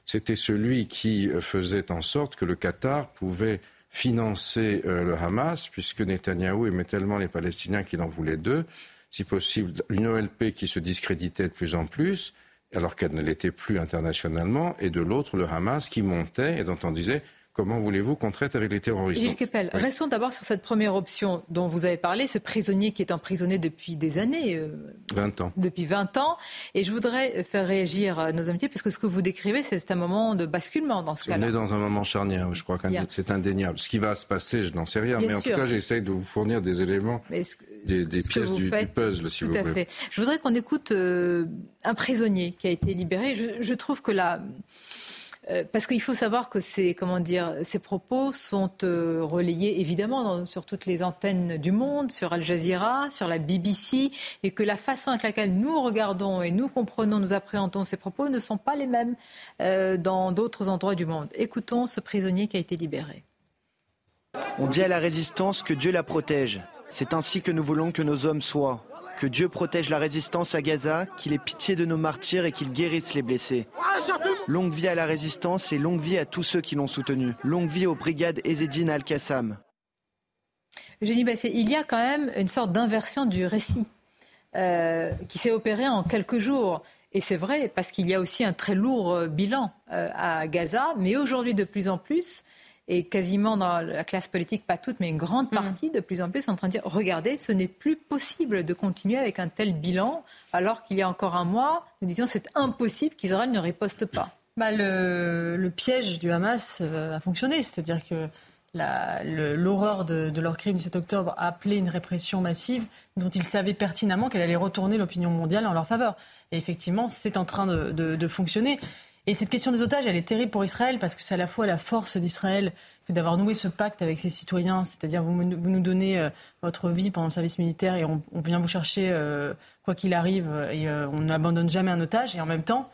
c'était celui qui faisait en sorte que le Qatar pouvait financer le Hamas, puisque Netanyahou aimait tellement les Palestiniens qu'il en voulait deux, si possible une OLP qui se discréditait de plus en plus, alors qu'elle ne l'était plus internationalement, et de l'autre le Hamas qui montait et dont on disait Comment voulez-vous qu'on traite avec les terroristes Gilles Kepel, restons d'abord sur cette première option dont vous avez parlé, ce prisonnier qui est emprisonné depuis des années. 20 euh, ans. Depuis 20 ans. Et je voudrais faire réagir nos amitiés, parce que ce que vous décrivez, c'est un moment de basculement dans ce cas-là. On est dans un moment charnière, je crois que c'est indéniable. Ce qui va se passer, je n'en sais rien, mais en tout cas, j'essaye de vous fournir des éléments, des, pièces du, puzzle, si vous voulez. Fait. Je voudrais qu'on écoute euh, un prisonnier qui a été libéré. Je, je trouve que la euh, parce qu'il faut savoir que ces, propos sont euh, relayés évidemment sur toutes les antennes du monde, sur Al Jazeera, sur la BBC, et que la façon avec laquelle nous regardons et nous comprenons, nous appréhendons ces propos ne sont pas les mêmes euh, dans d'autres endroits du monde. Écoutons ce prisonnier qui a été libéré. On dit à la résistance que Dieu la protège. C'est ainsi que nous voulons que nos hommes soient Que Dieu protège la résistance à Gaza, qu'il ait pitié de nos martyrs et qu'il guérisse les blessés. Longue vie à la résistance et longue vie à tous ceux qui l'ont soutenue. Longue vie aux brigades Ezedine Al-Qassam. Eugénie Bassier, il y a quand même une sorte d'inversion du récit euh, qui s'est opérée en quelques jours. Et c'est vrai, parce qu'il y a aussi un très lourd euh, bilan euh, à Gaza, mais aujourd'hui de plus en plus, et quasiment dans la classe politique, pas toute, mais une grande mm. partie, de plus en plus, sont en train de dire regardez, ce n'est plus possible de continuer avec un tel bilan, alors qu'il y a encore un mois, nous disions c'est impossible qu'Israël ne riposte pas. Bah, le, piège du Hamas a fonctionné, c'est-à-dire que l'horreur de, leur crime du 7 octobre a appelé une répression massive dont ils savaient pertinemment qu'elle allait retourner l'opinion mondiale en leur faveur. Et effectivement, c'est en train de, fonctionner. Et cette question des otages, elle est terrible pour Israël parce que c'est à la fois la force d'Israël que d'avoir noué ce pacte avec ses citoyens, c'est-à-dire vous, nous donnez euh, votre vie pendant le service militaire et on, vient vous chercher euh, quoi qu'il arrive et euh, on n'abandonne jamais un otage. Et en même temps,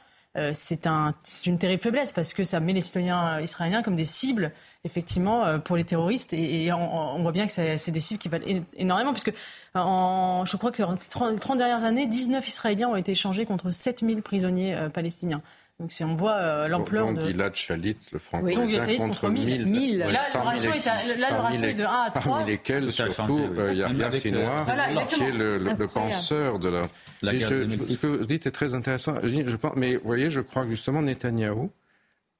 c'est un, une terrible faiblesse parce que ça met les citoyens israéliens comme des cibles effectivement, pour les terroristes. Et, on, voit bien que c'est des cibles qui valent énormément, puisque je crois que dans les 30 dernières années, 19 Israéliens ont été échangés contre 7000 prisonniers palestiniens. Donc si on voit euh, l'ampleur de... Gilad Shalit, le franc oui. contre 1000. Là, le ratio, est, de 1 à 3. Parmi lesquels, surtout, il y a Yahya Sinwar, qui est le, penseur de la... la je, ce que vous dites est très intéressant. Je, pense, mais vous voyez, je crois que justement, Netanyahou,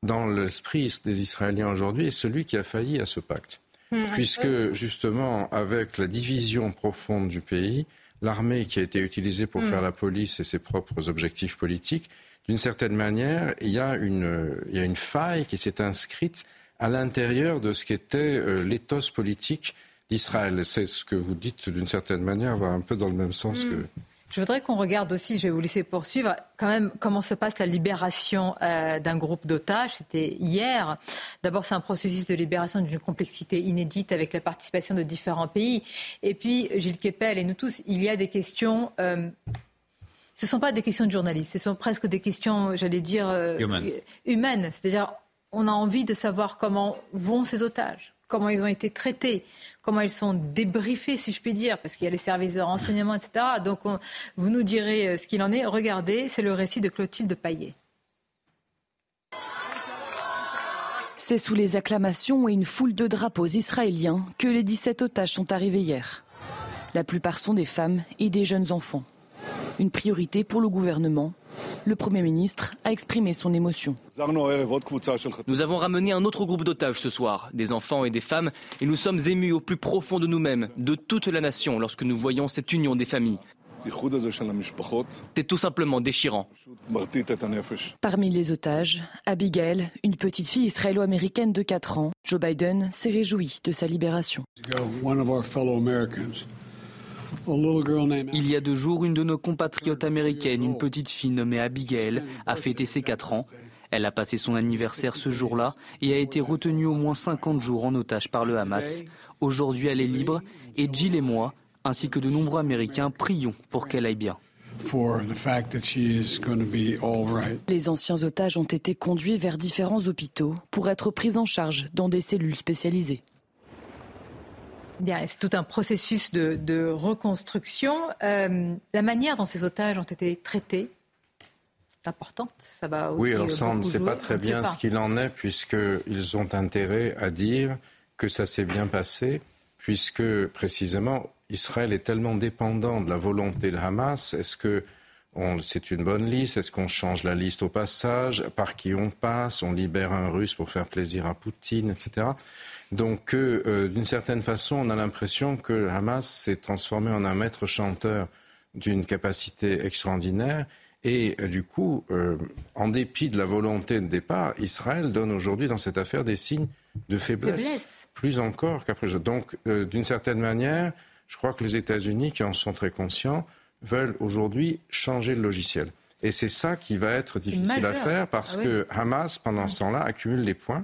dans l'esprit des Israéliens aujourd'hui est celui qui a failli à ce pacte. Hmm. Puisque justement, avec la division profonde du pays, l'armée qui a été utilisée pour hmm. faire la police et ses propres objectifs politiques, d'une certaine manière, il y a une, il y a une faille qui s'est inscrite à l'intérieur de ce qu'était euh, l'éthos politique d'Israël. C'est ce que vous dites d'une certaine manière, va un peu dans le même sens hmm. que je voudrais qu'on regarde aussi, je vais vous laisser poursuivre, quand même comment se passe la libération euh, d'un groupe d'otages. C'était hier. D'abord, c'est un processus de libération d'une complexité inédite avec la participation de différents pays. Et puis, Gilles Kepel et nous tous, il y a des questions. Euh, ce ne sont pas des questions de journalistes, ce sont presque des questions, j'allais dire, euh, humaines. C'est-à-dire, on a envie de savoir comment vont ces otages, comment ils ont été traités, comment ils sont débriefés, si je puis dire, parce qu'il y a les services de renseignement, etc. Donc, vous nous direz euh, ce qu'il en est. Regardez, c'est le récit de Clotilde Paillet. C'est sous les acclamations et une foule de drapeaux israéliens que les 17 otages sont arrivés hier. La plupart sont des femmes et des jeunes enfants. Une priorité pour le gouvernement. Le Premier ministre a exprimé son émotion. Nous avons ramené un autre groupe d'otages ce soir, des enfants et des femmes, et nous sommes émus au plus profond de nous-mêmes, de toute la nation, lorsque nous voyons cette union des familles. C'est tout simplement déchirant. Parmi les otages, Abigail, une petite fille israélo-américaine de 4 ans. Joe Biden s'est réjoui de sa libération. Il y a deux jours, une de nos compatriotes américaines, une petite fille nommée Abigail, a fêté ses 4 ans. Elle a passé son anniversaire ce jour-là et a été retenue au moins 50 jours en otage par le Hamas. Aujourd'hui, elle est libre et Jill et moi, ainsi que de nombreux Américains, prions pour qu'elle aille bien. Les anciens otages ont été conduits vers différents hôpitaux pour être pris en charge dans des cellules spécialisées. Bien, c'est tout un processus de, reconstruction. Euh, la manière dont ces otages ont été traités, c'est important. Ça va oui, alors ça, on ne sait pas très bien ce qu'il en est, puisqu'ils ont intérêt à dire que ça s'est bien passé, puisque précisément, Israël est tellement dépendant de la volonté de Hamas. Est-ce que c'est une bonne liste? Est-ce qu'on change la liste au passage? Par qui on passe? On libère un Russe pour faire plaisir à Poutine, etc. Donc, euh, d'une certaine façon, on a l'impression que Hamas s'est transformé en un maître chanteur d'une capacité extraordinaire. Et euh, du coup, euh, en dépit de la volonté de départ, Israël donne aujourd'hui dans cette affaire des signes de faiblesse, plus encore qu'après. Donc, d'une certaine manière, je crois que les États-Unis, qui en sont très conscients, veulent aujourd'hui changer le logiciel. Et c'est ça qui va être difficile à faire parce ah que Hamas, pendant ce temps-là, accumule les points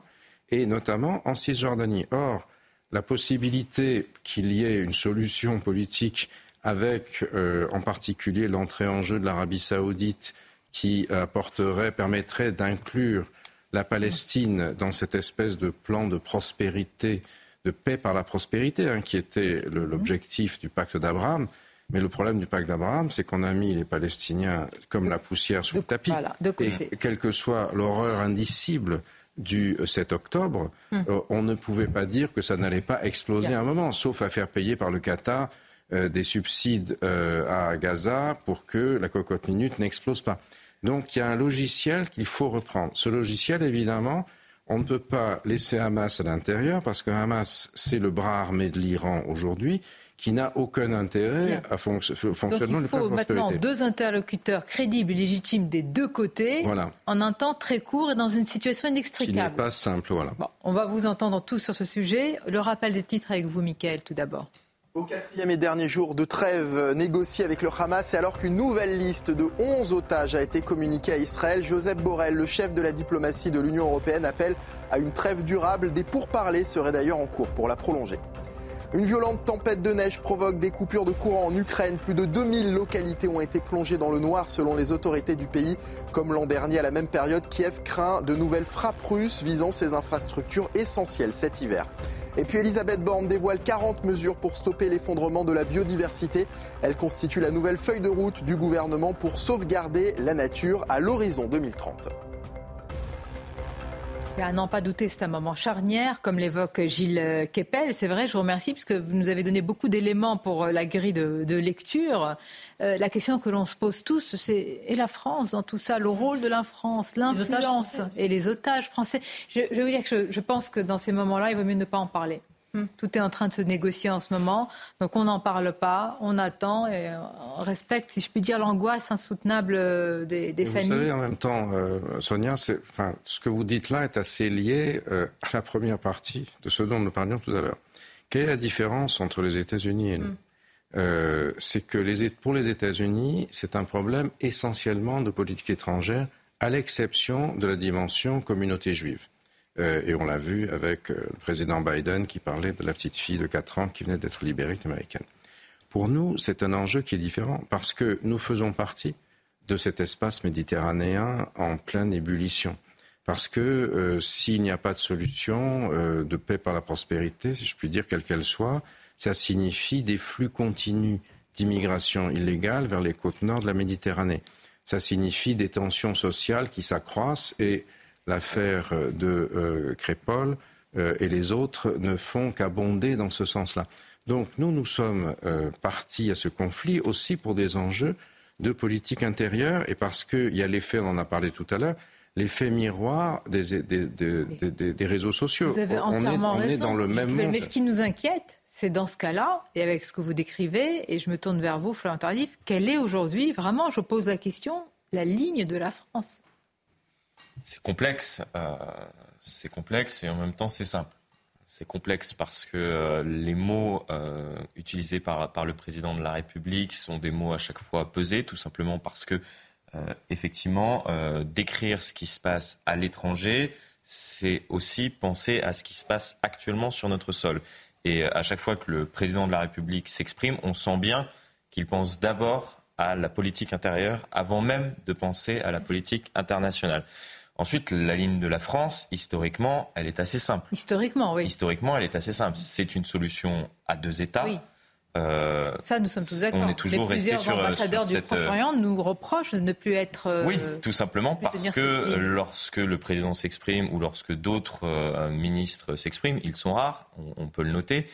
et notamment en Cisjordanie. Or, la possibilité qu'il y ait une solution politique avec euh, en particulier l'entrée en jeu de l'Arabie saoudite qui apporterait, permettrait d'inclure la Palestine dans cette espèce de plan de prospérité, de paix par la prospérité, hein, qui était l'objectif du pacte d'Abraham, Mais le problème du pacte d'Abraham, c'est qu'on a mis les Palestiniens comme la poussière sous le tapis. et quelle que soit l'horreur indicible du 7 euh, octobre, hum. euh, on ne pouvait pas dire que ça n'allait pas exploser à un moment, sauf à faire payer par le Qatar euh, des subsides à Gaza pour que la cocotte minute n'explose pas. Donc il y a un logiciel qu'il faut reprendre. Ce logiciel, évidemment, on ne peut pas laisser Hamas à l'intérieur parce que Hamas, c'est le bras armé de l'Iran aujourd'hui qui n'a aucun intérêt à au fonctionnement Donc il faut maintenant deux interlocuteurs crédibles et légitimes des deux côtés en un temps très court et dans une situation inextricable. Qui n'est pas simple, voilà. on va vous entendre tous sur ce sujet. Le rappel des titres avec vous, Mickaël, tout d'abord. Au quatrième et dernier jour de trêve négociée avec le Hamas et alors qu'une nouvelle liste de 11 otages a été communiquée à Israël, Joseph Borrell, le chef de la diplomatie de l'Union européenne, appelle à une trêve durable. Des pourparlers seraient d'ailleurs en cours pour la prolonger. Une violente tempête de neige provoque des coupures de courant en Ukraine. Plus de 2000 localités ont été plongées dans le noir selon les autorités du pays. Comme l'an dernier, à la même période, Kiev craint de nouvelles frappes russes visant ses infrastructures essentielles cet hiver. Et puis Elisabeth Borne dévoile 40 mesures pour stopper l'effondrement de la biodiversité. Elle constitue la nouvelle feuille de route du gouvernement pour sauvegarder la nature à l'horizon 2030. À n'en pas douter, c'est un moment charnière, comme l'évoque Gilles Kepel. C'est vrai, je vous remercie, puisque vous nous avez donné beaucoup d'éléments pour euh, la grille de, lecture. Euh, la question que l'on se pose tous, c'est et la France dans tout ça, le rôle de la France, l'influence et les otages français? Je, je veux dire que je pense que dans ces moments-là, il vaut mieux ne pas en parler. Hmm. Tout est en train de se négocier en ce moment. Donc on n'en parle pas, on attend et on respecte, si je puis dire, l'angoisse insoutenable euh, des, familles. Vous savez, en même temps, euh, Sonia, enfin, ce que vous dites là est assez lié euh, à la première partie de ce dont nous parlions tout à l'heure. Quelle est la différence entre les États-Unis et nous hmm. C'est que les, pour les États-Unis, c'est un problème essentiellement de politique étrangère, à l'exception de la dimension communauté juive. Euh, et on l'a vu avec euh, le président Biden qui parlait de la petite fille de 4 ans qui venait d'être libérée américaine. Pour nous, c'est un enjeu qui est différent parce que nous faisons partie de cet espace méditerranéen en pleine ébullition. Parce que euh, s'il n'y a pas de solution de paix par la prospérité, si je puis dire, quelle qu'elle soit, ça signifie des flux continus d'immigration illégale vers les côtes nord de la Méditerranée. Ça signifie des tensions sociales qui s'accroissent et l'affaire de euh, Crépol euh, et les autres ne font qu'abonder dans ce sens-là. Donc nous, nous sommes euh, partis à ce conflit aussi pour des enjeux de politique intérieure et parce qu'il y a l'effet, on en a parlé tout à l'heure, l'effet miroir des, des, réseaux sociaux. Vous avez on, est, dans le même monde. Mais ce qui nous inquiète, c'est dans ce cas-là, et avec ce que vous décrivez, et je me tourne vers vous, Florent Tardif, quelle est aujourd'hui, vraiment, je pose la question, la ligne de la France c'est complexe. Euh, c'est complexe et en même temps c'est simple. C'est complexe parce que euh, les mots euh, utilisés par, par le président de la République sont des mots à chaque fois pesés, tout simplement parce que, effectivement, décrire ce qui se passe à l'étranger, c'est aussi penser à ce qui se passe actuellement sur notre sol. Et à chaque fois que le président de la République s'exprime, on sent bien qu'il pense d'abord à la politique intérieure avant même de penser à la politique internationale. Ensuite, la ligne de la France, historiquement, elle est assez simple. Historiquement, oui. Historiquement, elle est assez simple. C'est une solution à deux États. Oui. Euh, ça, nous sommes tous d'accord. On est toujours Mais plusieurs sur, ambassadeurs du Proche-Orient nous reprochent de ne plus être. Euh, oui, tout simplement parce que lorsque le président s'exprime ou lorsque d'autres euh, ministres s'expriment, ils sont rares, on, peut le noter,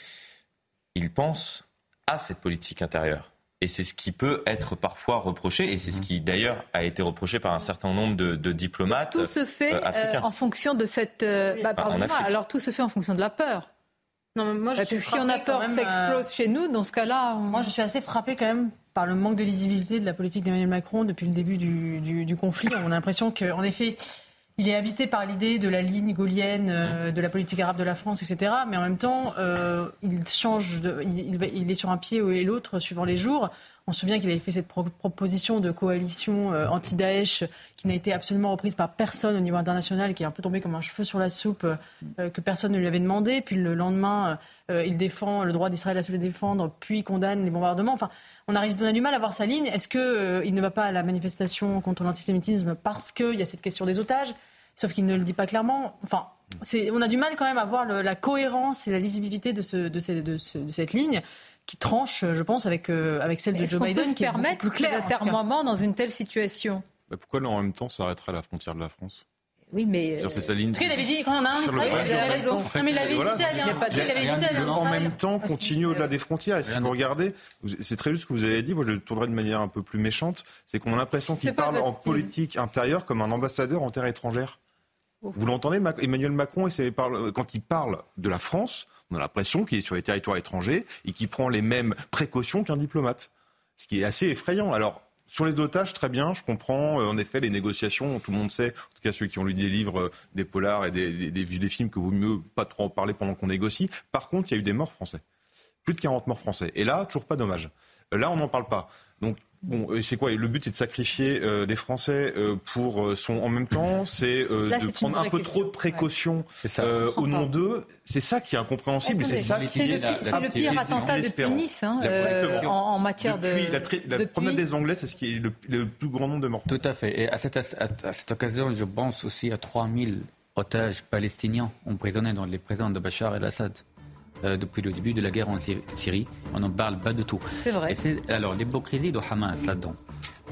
ils pensent à cette politique intérieure. Et c'est ce qui peut être parfois reproché, et c'est ce qui d'ailleurs a été reproché par un certain nombre de, de diplomates. Tout se fait euh, euh, en fonction de cette. Euh, bah, alors tout se fait en fonction de la peur. Non, moi, je suis si on a peur que ça explose chez nous, dans ce cas-là. Moi, je suis assez frappée quand même par le manque de lisibilité de la politique d'Emmanuel Macron depuis le début du, du, du conflit. On a l'impression qu'en effet, il est habité par l'idée de la ligne gaulienne, euh, de la politique arabe de la France, etc. Mais en même temps, euh, il change, de, il, est sur un pied et l'autre suivant les jours. On se souvient qu'il avait fait cette proposition de coalition euh, anti-Daesh qui n'a été absolument reprise par personne au niveau international, qui est un peu tombée comme un cheveu sur la soupe, que personne ne lui avait demandé. Puis le lendemain, il défend le droit d'Israël à se défendre, puis condamne les bombardements. Enfin, on, arrive, on a du mal à voir sa ligne. Est-ce qu'il ne va pas à la manifestation contre l'antisémitisme parce qu'il y a cette question des otages? Sauf qu'il ne le dit pas clairement. Enfin, on a du mal quand même à voir la cohérence et la lisibilité de, cette ligne qui tranche, je pense, avec, avec celle de Joe Biden. Peut se qui permettre plus clair, dans une telle situation? Bah, Pourquoi là, en même temps s'arrêterait à la frontière de la France? Oui, mais. C'est sa ligne. il avait dit, quand on a un Israël, il avait raison. Non, mais il avait hésité à aller En même temps, continuer au-delà des frontières. Et si vous regardez, c'est très juste ce que vous avez dit, moi je le tournerai de manière un peu plus méchante, c'est qu'on a l'impression qu'il parle en politique intérieure comme un ambassadeur en terre étrangère. Vous l'entendez, Emmanuel Macron, quand il parle de la France, on a l'impression qu'il est sur les territoires étrangers et qu'il prend les mêmes précautions qu'un diplomate. Ce qui est assez effrayant. Alors, sur les otages, très bien, je comprends. Euh, en effet, les négociations, tout le monde sait, en tout cas ceux qui ont lu des livres, euh, des polars et des, des, des films, que vaut mieux pas trop en parler pendant qu'on négocie. Par contre, il y a eu des morts français. Plus de 40 morts français. Et là, toujours pas dommage. Là, on n'en parle pas. Donc, Bon, c'est quoi Le but, c'est de sacrifier euh, des Français euh, pour euh, son. En même temps, c'est euh, de prendre un peu trop de précautions ouais. au nom d'eux. C'est ça qui est incompréhensible. C'est ça qui est, le, le pire attentat depuis Nice hein, en, en, matière depuis de. La, la promenade des Anglais, c'est ce qui est le, le, plus grand nombre de morts. Tout à fait. Et à cette, à, à cette occasion, je pense aussi à 3000 otages palestiniens emprisonnés dans les prisons de Bachar el-Assad. Euh, depuis le début de la guerre en Syrie. On n'en parle pas de tout. C'est vrai. alors, l'hypocrisie de Hamas là-dedans,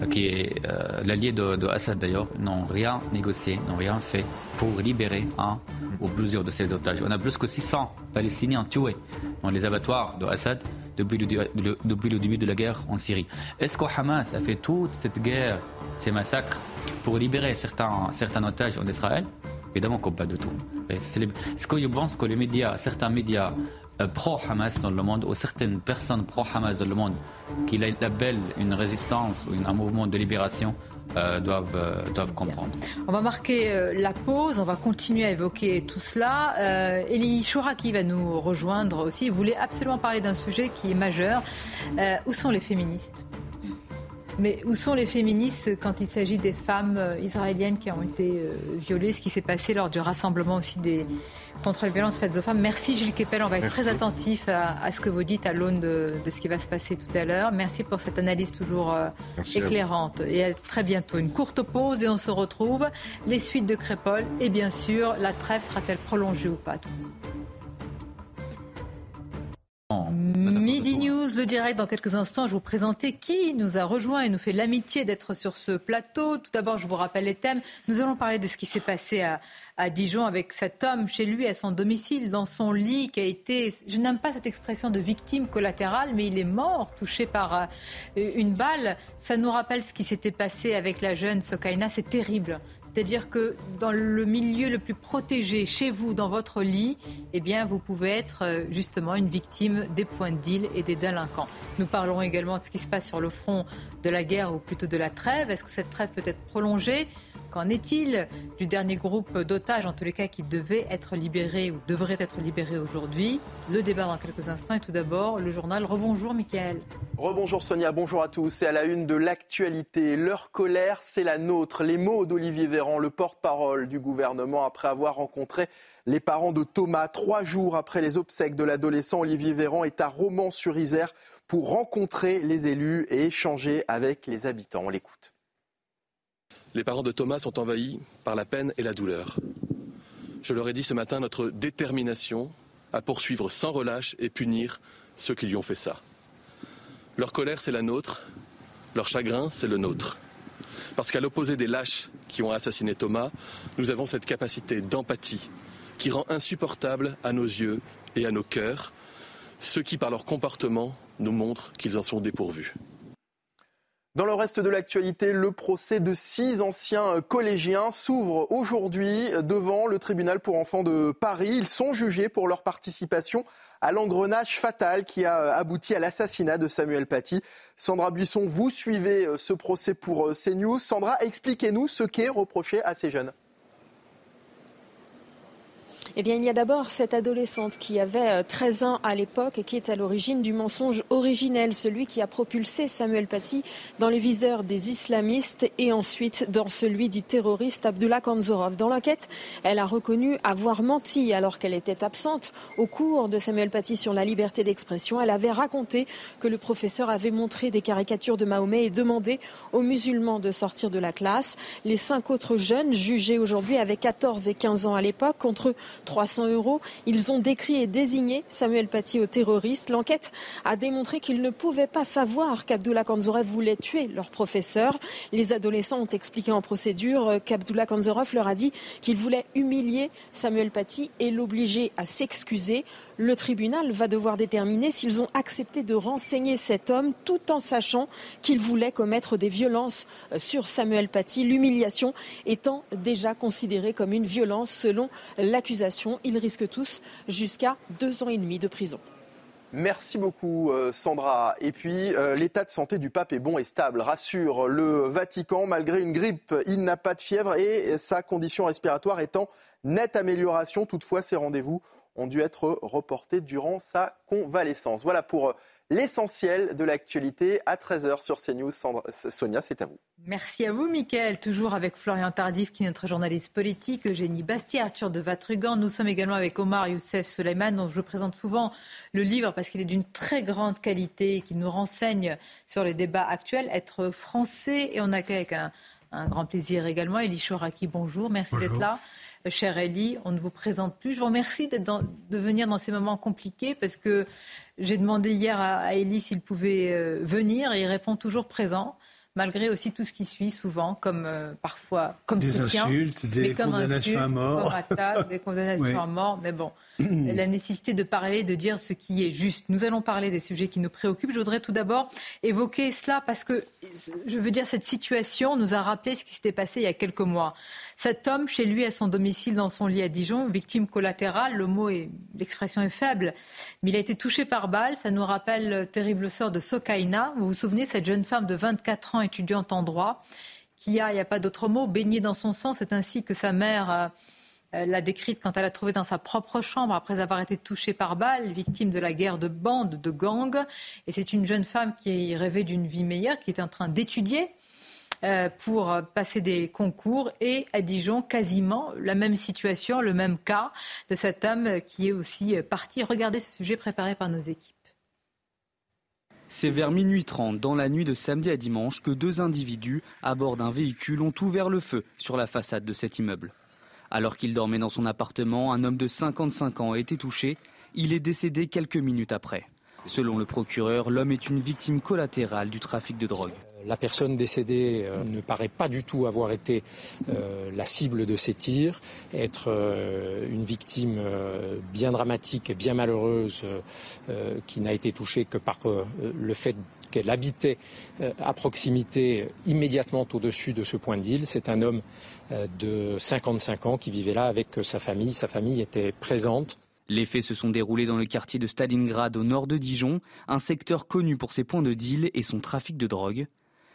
euh, qui est euh, l'allié de, de, Assad d'ailleurs, n'ont rien négocié, n'ont rien fait pour libérer un ou plusieurs de ces otages. On a plus que 600 Palestiniens tués dans les abattoirs de Assad depuis le, depuis le début de la guerre en Syrie. Est-ce que Hamas a fait toute cette guerre, ces massacres, pour libérer certains, certains otages en Israël? Évidemment qu'on pas de tout. Est-ce que je pense que les médias, certains médias euh, pro-Hamas dans le monde, ou certaines personnes pro-Hamas dans le monde, qui labellent une résistance ou un mouvement de libération, euh, doivent, euh, doivent comprendre. On va marquer la pause, on va continuer à évoquer tout cela. Elie qui va nous rejoindre aussi. Voulez absolument parler d'un sujet qui est majeur. où sont les féministes? Mais où sont les féministes quand il s'agit des femmes euh, israéliennes qui ont été euh, violées, ce qui s'est passé lors du rassemblement aussi des, contre les violences faites aux femmes? Merci Gilles Kepel, on va être très attentif à, ce que vous dites à l'aune de, ce qui va se passer tout à l'heure. Merci pour cette analyse toujours euh, éclairante. Et à très bientôt. Une courte pause et on se retrouve. Les suites de Crépol et bien sûr, la trêve sera-t-elle prolongée ou pas? Tout Midi News, le direct dans quelques instants. Je vais vous présenter qui nous a rejoint et nous fait l'amitié d'être sur ce plateau. Tout d'abord, je vous rappelle les thèmes. Nous allons parler de ce qui s'est passé à, à, Dijon avec cet homme chez lui, à son domicile, dans son lit, qui a été, je n'aime pas cette expression de victime collatérale, mais il est mort, touché par euh, une balle. Ça nous rappelle ce qui s'était passé avec la jeune Sokaina. C'est terrible. C'est-à-dire que dans le milieu le plus protégé, chez vous, dans votre lit, eh bien, vous pouvez être euh, justement une victime des points de deal et des délinquants. Nous parlerons également de ce qui se passe sur le front de la guerre ou plutôt de la trêve. Est-ce que cette trêve peut être prolongée? Qu'en est-il du dernier groupe d'otages, en tous les cas, qui devait être libéré ou devrait être libéré aujourd'hui? Le débat dans quelques instants. Et tout d'abord, le journal. Rebonjour, Michael. Rebonjour, Sonia. Bonjour à tous. Et à la une de l'actualité, leur colère, c'est la nôtre. Les mots d'Olivier Véran, le porte-parole du gouvernement, après avoir rencontré les parents de Thomas. Trois jours après les obsèques de l'adolescent, Olivier Véran est à Romans-sur-Isère pour rencontrer les élus et échanger avec les habitants. On l'écoute. Les parents de Thomas sont envahis par la peine et la douleur. Je leur ai dit ce matin notre détermination à poursuivre sans relâche et punir ceux qui lui ont fait ça. Leur colère, c'est la nôtre. Leur chagrin, c'est le nôtre. Parce qu'à l'opposé des lâches qui ont assassiné Thomas, nous avons cette capacité d'empathie qui rend insupportable à nos yeux et à nos cœurs ceux qui, par leur comportement, nous montrent qu'ils en sont dépourvus. Dans le reste de l'actualité, le procès de six anciens collégiens s'ouvre aujourd'hui devant le tribunal pour enfants de Paris. Ils sont jugés pour leur participation à l'engrenage fatal qui a abouti à l'assassinat de Samuel Paty. Sandra Buisson, vous suivez ce procès pour CNews. Sandra, expliquez-nous ce qu'est reproché à ces jeunes. Eh bien, il y a d'abord cette adolescente qui avait 13 euh, ans à l'époque et qui est à l'origine du mensonge originel, celui qui a propulsé Samuel Paty dans les viseurs des islamistes et ensuite dans celui du terroriste Abdullah Kanzorov. Dans l'enquête, elle a reconnu avoir menti alors qu'elle était absente au cours de Samuel Paty sur la liberté d'expression. Elle avait raconté que le professeur avait montré des caricatures de Mahomet et demandé aux musulmans de sortir de la classe. Les cinq autres jeunes jugés aujourd'hui avaient 14 et 15 ans à l'époque contre 300 euros. Ils ont décrit et désigné Samuel Paty au terroriste. L'enquête a démontré qu'ils ne pouvaient pas savoir qu'Abdullah Kanzorov voulait tuer leur professeur. Les adolescents ont expliqué en procédure qu'Abdullah Kanzorov leur a dit qu'il voulait humilier Samuel Paty et l'obliger à s'excuser. Le tribunal va devoir déterminer s'ils ont accepté de renseigner cet homme tout en sachant qu'il voulait commettre des violences euh, sur Samuel Paty, l'humiliation étant déjà considérée comme une violence selon l'accusation. Ils risquent tous jusqu'à deux ans et demi de prison. Merci beaucoup euh, Sandra. Et puis euh, l'état de santé du pape est bon et stable, rassure le Vatican. Malgré une grippe, il n'a pas de fièvre et sa condition respiratoire est en nette amélioration. Toutefois, ses rendez-vous ont dû être reportés durant sa convalescence. Voilà pour l'essentiel de l'actualité à 13h sur CNews. Sonia, c'est à vous. Merci à vous, Mickaël. Toujours avec Florian Tardif, qui est notre journaliste politique, Eugénie Bastier, Arthur de Vatrugan. Nous sommes également avec Omar Youssef Suleiman, dont je présente souvent le livre parce qu'il est d'une très grande qualité et qui nous renseigne sur les débats actuels. Être français, et on accueille avec un, grand plaisir également Elie Chouraki. Bonjour, merci d'être là. Cher Elie, on ne vous présente plus. Je vous remercie de venir dans ces moments compliqués parce que j'ai demandé hier à, Elie s'il pouvait euh, venir et il répond toujours présent malgré aussi tout ce qui suit souvent, comme euh, parfois comme des insultes, des condamnations à mort, des condamnations à mort. Mais bon, la nécessité de parler, de dire ce qui est juste. Nous allons parler des sujets qui nous préoccupent. Je voudrais tout d'abord évoquer cela parce que je veux dire cette situation nous a rappelé ce qui s'était passé il y a quelques mois. Cet homme, chez lui, à son domicile, dans son lit à Dijon, victime collatérale, le mot est, l'expression est faible, mais il a été touché par balle. Ça nous rappelle le terrible sort de Sokaina. Vous vous souvenez, cette jeune femme de 24 ans, étudiante en droit, qui a, il n'y a pas d'autre mot, baigné dans son sang. C'est ainsi que sa mère l'a décrite quand elle a trouvé dans sa propre chambre après avoir été touchée par balle, victime de la guerre de bande, de gang. Et c'est une jeune femme qui rêvait d'une vie meilleure, qui était en train d'étudier euh, pour passer des concours et à Dijon, quasiment la même situation, le même cas de cet homme qui est aussi parti. Regardez ce sujet préparé par nos équipes. C'est vers minuit 30, dans la nuit de samedi à dimanche, que deux individus, à bord d'un véhicule, ont ouvert le feu sur la façade de cet immeuble. Alors qu'il dormait dans son appartement, un homme de 55 ans a été touché. Il est décédé quelques minutes après. Selon le procureur, l'homme est une victime collatérale du trafic de drogue. La personne décédée euh, ne paraît pas du tout avoir été euh, la cible de ces tirs, être euh, une victime bien dramatique et bien malheureuse qui n'a été touchée que par le fait qu'elle habitait à proximité immédiatement au-dessus de ce point d'île. C'est un homme de 55 ans qui vivait là avec sa famille. Sa famille était présente. Les faits se sont déroulés dans le quartier de Stalingrad au nord de Dijon, un secteur connu pour ses points de deal et son trafic de drogue.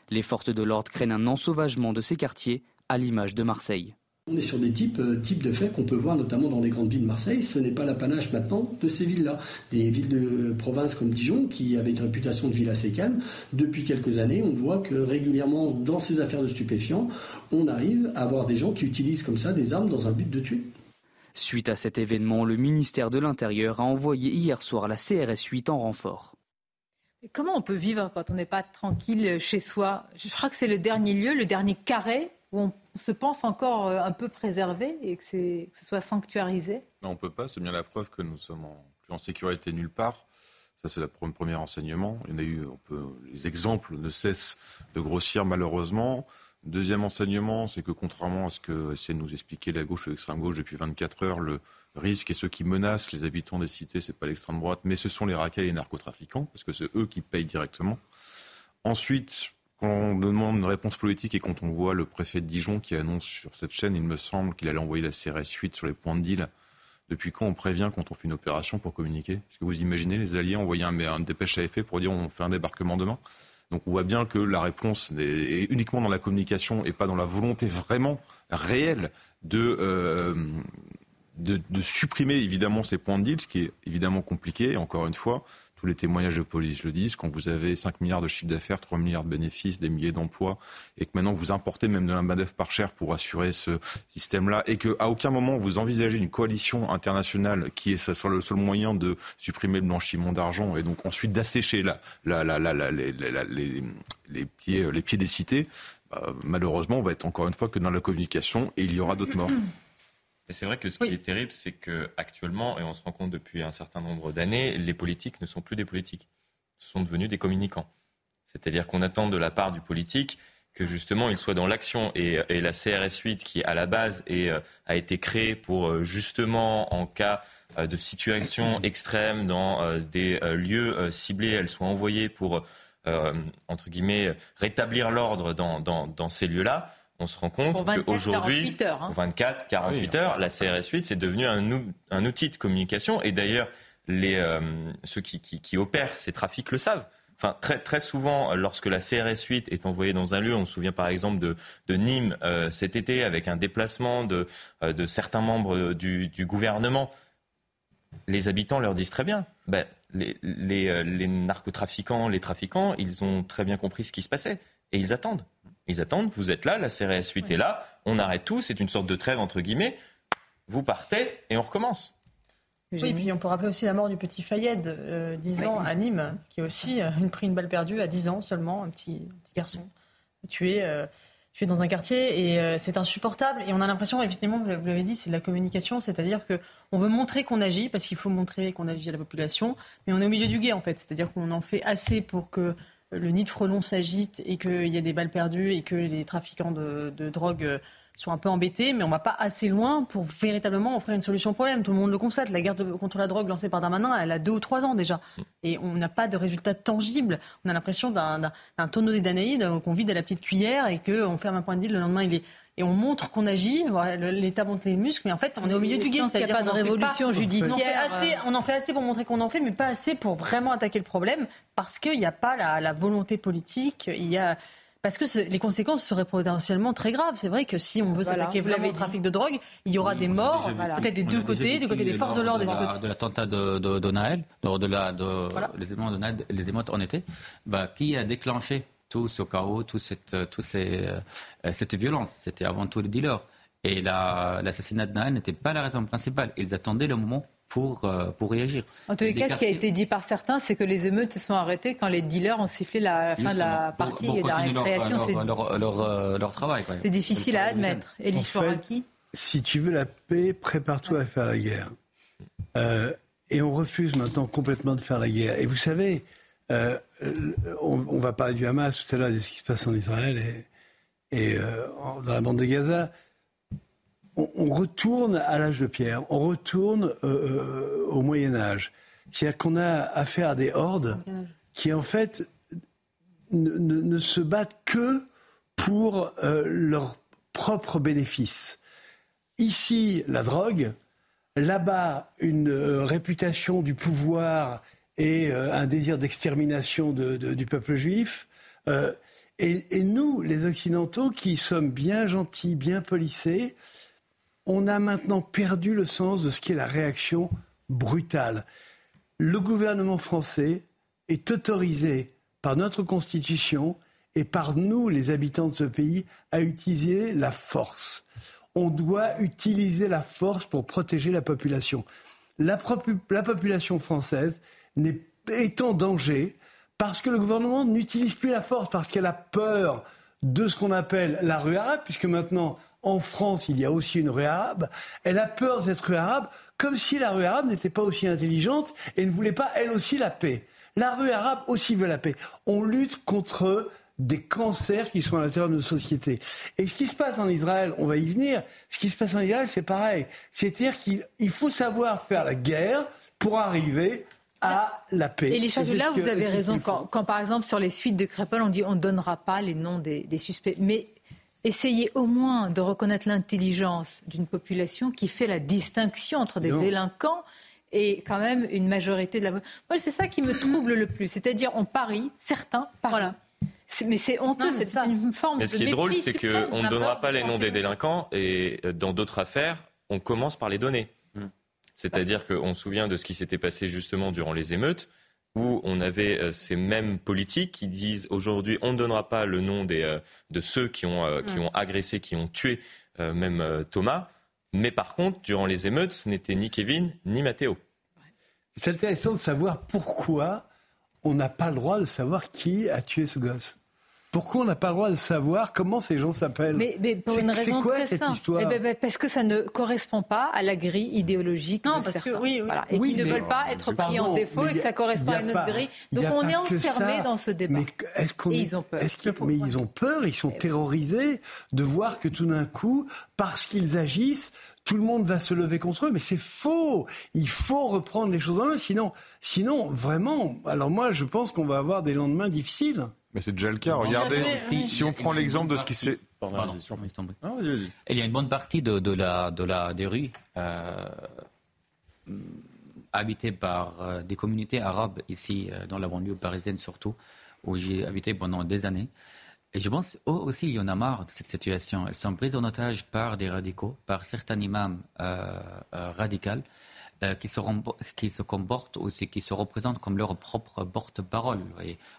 Les forces de l'ordre craignent un ensauvagement de ces quartiers, à l'image de Marseille. On est sur des types, euh, types de faits qu'on peut voir notamment dans les grandes villes de Marseille. Ce n'est pas l'apanage maintenant de ces villes-là. Des villes de province comme Dijon, qui avaient une réputation de ville assez calme, depuis quelques années, on voit que régulièrement, dans ces affaires de stupéfiants, on arrive à avoir des gens qui utilisent comme ça des armes dans un but de tuer. Suite à cet événement, le ministère de l'Intérieur a envoyé hier soir la CRS 8 en renfort. Comment on peut vivre quand on n'est pas tranquille chez soi? Je crois que c'est le dernier lieu, le dernier carré où on se pense encore euh, un peu préservé et que, ce soit sanctuarisé Non, on ne peut pas. C'est bien la preuve que nous sommes plus en sécurité nulle part. Ça, c'est le premier enseignement. Il y en a eu, les exemples ne cessent de grossir malheureusement. Deuxième enseignement, c'est que contrairement à ce que essaie de nous expliquer la gauche ou l'extrême gauche depuis 24 heures, le, risque et ceux qui menacent les habitants des cités, ce n'est pas l'extrême droite, mais ce sont les raquets et les narcotrafiquants, parce que c'est eux qui payent directement. Ensuite, quand on demande une réponse politique et quand on voit le préfet de Dijon qui annonce sur cette chaîne, il me semble qu'il allait envoyer la CRS 8 sur les points de deal. Depuis quand on prévient quand on fait une opération pour communiquer? Est-ce que vous imaginez les alliés envoyer un, un dépêche à effet pour dire on fait un débarquement demain? Donc on voit bien que la réponse est uniquement dans la communication et pas dans la volonté vraiment réelle de, euh, de, supprimer évidemment ces points de deal, ce qui est évidemment compliqué. Encore une fois, tous les témoignages de police le disent, quand vous avez 5 milliards de chiffre d'affaires, 3 milliards de bénéfices, des milliers d'emplois, et que maintenant vous importez même de la main par cher pour assurer ce système-là, et qu'à aucun moment vous envisagez une coalition internationale qui est ça le seul moyen de supprimer le blanchiment d'argent et donc ensuite d'assécher la, les pieds des cités, bah, malheureusement, on va être encore une fois que dans la communication et il y aura d'autres morts. Et c'est vrai que ce qui est terrible, c'est qu'actuellement, et on se rend compte depuis un certain nombre d'années, les politiques ne sont plus des politiques. Ce sont devenus des communicants. C'est-à-dire qu'on attend de la part du politique que justement il soit dans l'action et, la CRS 8 qui à la base euh, a été créée pour euh, justement en cas euh, de situation extrême dans des lieux ciblés, elle soit envoyée pour entre guillemets rétablir l'ordre dans, ces lieux-là. On se rend compte qu'aujourd'hui, hein. 24, 48 heures, la CRS 8 c'est devenu un, outil de communication et d'ailleurs les, ceux qui opèrent ces trafics le savent. Enfin, très, très souvent, lorsque la CRS 8 est envoyée dans un lieu, on se souvient par exemple de, de Nîmes euh, cet été avec un déplacement de, euh, de certains membres du, du, gouvernement, les habitants leur disent très bien, ben, les, les, euh, les, narcotrafiquants, les trafiquants, ils ont très bien compris ce qui se passait et ils attendent. Ils attendent, vous êtes là, la CRS 8 est là, on arrête tout, c'est une sorte de trêve entre guillemets, vous partez et on recommence. Oui, puis on peut rappeler aussi la mort du petit Fayed, euh, 10 ans, à Nîmes, qui a aussi euh, pris une balle perdue à 10 ans seulement, un petit, petit garçon tué, euh, tué dans un quartier. Et euh, c'est insupportable. Et on a l'impression, effectivement, vous l'avez dit, c'est de la communication, c'est-à-dire qu'on veut montrer qu'on agit, parce qu'il faut montrer qu'on agit à la population, mais on est au milieu du guet, en fait. C'est-à-dire qu'on en fait assez pour que le nid de frelon s'agite et qu'il y ait des balles perdues et que les trafiquants de, de drogue sont un peu embêtés, mais on ne va pas assez loin pour véritablement offrir une solution au problème. Tout le monde le constate. La guerre contre la drogue lancée par Darmanin, elle a deux ou trois ans déjà. Et on n'a pas de résultats tangibles. On a l'impression d'un tonneau d'Édanaïde qu'on vide à la petite cuillère et qu'on ferme un point de deal. Le lendemain, il est et on montre qu'on agit. L'État monte les muscles, mais en fait, on est au milieu du guet. C'est-à-dire qu'il n'y a pas de révolution judiciaire. On en, fait assez, on en fait assez pour montrer qu'on en fait, mais pas assez pour vraiment attaquer le problème, parce qu'il n'y a pas la, la volonté politique. Il y a parce que les conséquences seraient potentiellement très graves. C'est vrai que si on veut s'attaquer vraiment au trafic de drogue, il y aura des morts, peut-être des deux côtés, du côté des forces de l'ordre et du côté de l'attentat de, de, de, Naël, de, la, de les émotes de Naël, les émotes en été, bah, qui a déclenché tout ce chaos, toute cette, toute ces, euh, cette violence? C'était avant tout les dealers. Et l'assassinat de Naël n'était pas la raison principale. Ils attendaient le moment pour, euh, pour réagir. En tous les cas, ce qui a été dit par certains, c'est que les émeutes se sont arrêtées quand les dealers ont sifflé la, fin de la partie et de la récréation. Leur, leur, euh, leur, travail. C'est difficile à admettre. Et en fait, si tu veux la paix, prépare-toi à faire la guerre. Euh, et on refuse maintenant complètement de faire la guerre. Et vous savez, on, on, va parler du Hamas tout à l'heure, de ce qui se passe en Israël et, et dans la bande de Gaza on, retourne à l'âge de pierre, on retourne euh, euh, au Moyen Âge. C'est-à-dire qu'on a affaire à des hordes qui en fait ne, se battent que pour euh, leur propre bénéfice. Ici, la drogue, là-bas, une réputation du pouvoir et un désir d'extermination du peuple juif. Et, et, nous, les Occidentaux, qui sommes bien gentils, bien polissés, on a maintenant perdu le sens de ce qu'est la réaction brutale. Le gouvernement français est autorisé par notre Constitution et par nous, les habitants de ce pays, à utiliser la force. On doit utiliser la force pour protéger la population. La, population française est en danger parce que le gouvernement n'utilise plus la force, parce qu'elle a peur de ce qu'on appelle la rue arabe, puisque maintenant en France, il y a aussi une rue arabe. Elle a peur de cette rue arabe, comme si la rue arabe n'était pas aussi intelligente et ne voulait pas, elle aussi, la paix. La rue arabe aussi veut la paix. On lutte contre des cancers qui sont à l'intérieur de nos sociétés. Et ce qui se passe en Israël, on va y venir, ce qui se passe en Israël, c'est pareil. C'est-à-dire qu'il faut savoir faire la guerre pour arriver à la paix. Et les là, vous avez raison. Quand, par exemple, sur les suites de Crépol, on dit on ne donnera pas les noms des, des suspects. Mais Essayez au moins de reconnaître l'intelligence d'une population qui fait la distinction entre des délinquants et quand même une majorité de la. Moi, c'est ça qui me trouble le plus. C'est-à-dire, on parie, certains parient. Voilà. Mais c'est honteux, c'est une forme Mais ce qui est drôle, c'est qu'on ne donnera pas les noms des délinquants et euh, dans d'autres affaires, on commence par les donner. Hmm. C'est-à-dire qu'on se souvient de ce qui s'était passé justement durant les émeutes où on avait euh, ces mêmes politiques qui disent aujourd'hui on ne donnera pas le nom des, euh, de ceux qui ont, euh, qui ont agressé, qui ont tué même Thomas, mais par contre, durant les émeutes, ce n'était ni Kevin ni Matteo. C'est intéressant de savoir pourquoi on n'a pas le droit de savoir qui a tué ce gosse. Pourquoi on n'a pas le droit de savoir comment ces gens s'appellent mais, mais, pour une raison quoi, très cette simple. histoire eh ben, Parce que ça ne correspond pas à la grille idéologique non, de parce certains. Que, oui, oui. Voilà. Et oui, qui ne veulent pas être pris en défaut et que ça correspond à une autre grille. Donc on est enfermé dans ce débat. Mais est-ce qu'on et ils ont peur. Qu mais ils ont peur, ils sont terrorisés de voir que tout d'un coup, parce qu'ils agissent, tout le monde va se lever contre eux, mais c'est faux. Il faut reprendre les choses en main, sinon, sinon, vraiment. Alors moi, je pense qu'on va avoir des lendemains difficiles. Mais c'est déjà le cas. Regardez, si on prend l'exemple de ce qui s'est. Il y a une bonne partie de, de la, de la, des rues euh, habitées par euh, des communautés arabes ici, euh, dans la banlieue parisienne surtout, où j'ai habité pendant des années. Et je pense eux aussi, il y en a marre de cette situation. Elles sont prises en otage par des radicaux, par certains imams euh, euh, radicaux euh, qui, se qui se comportent aussi, qui se représentent comme leur propre porte-parole.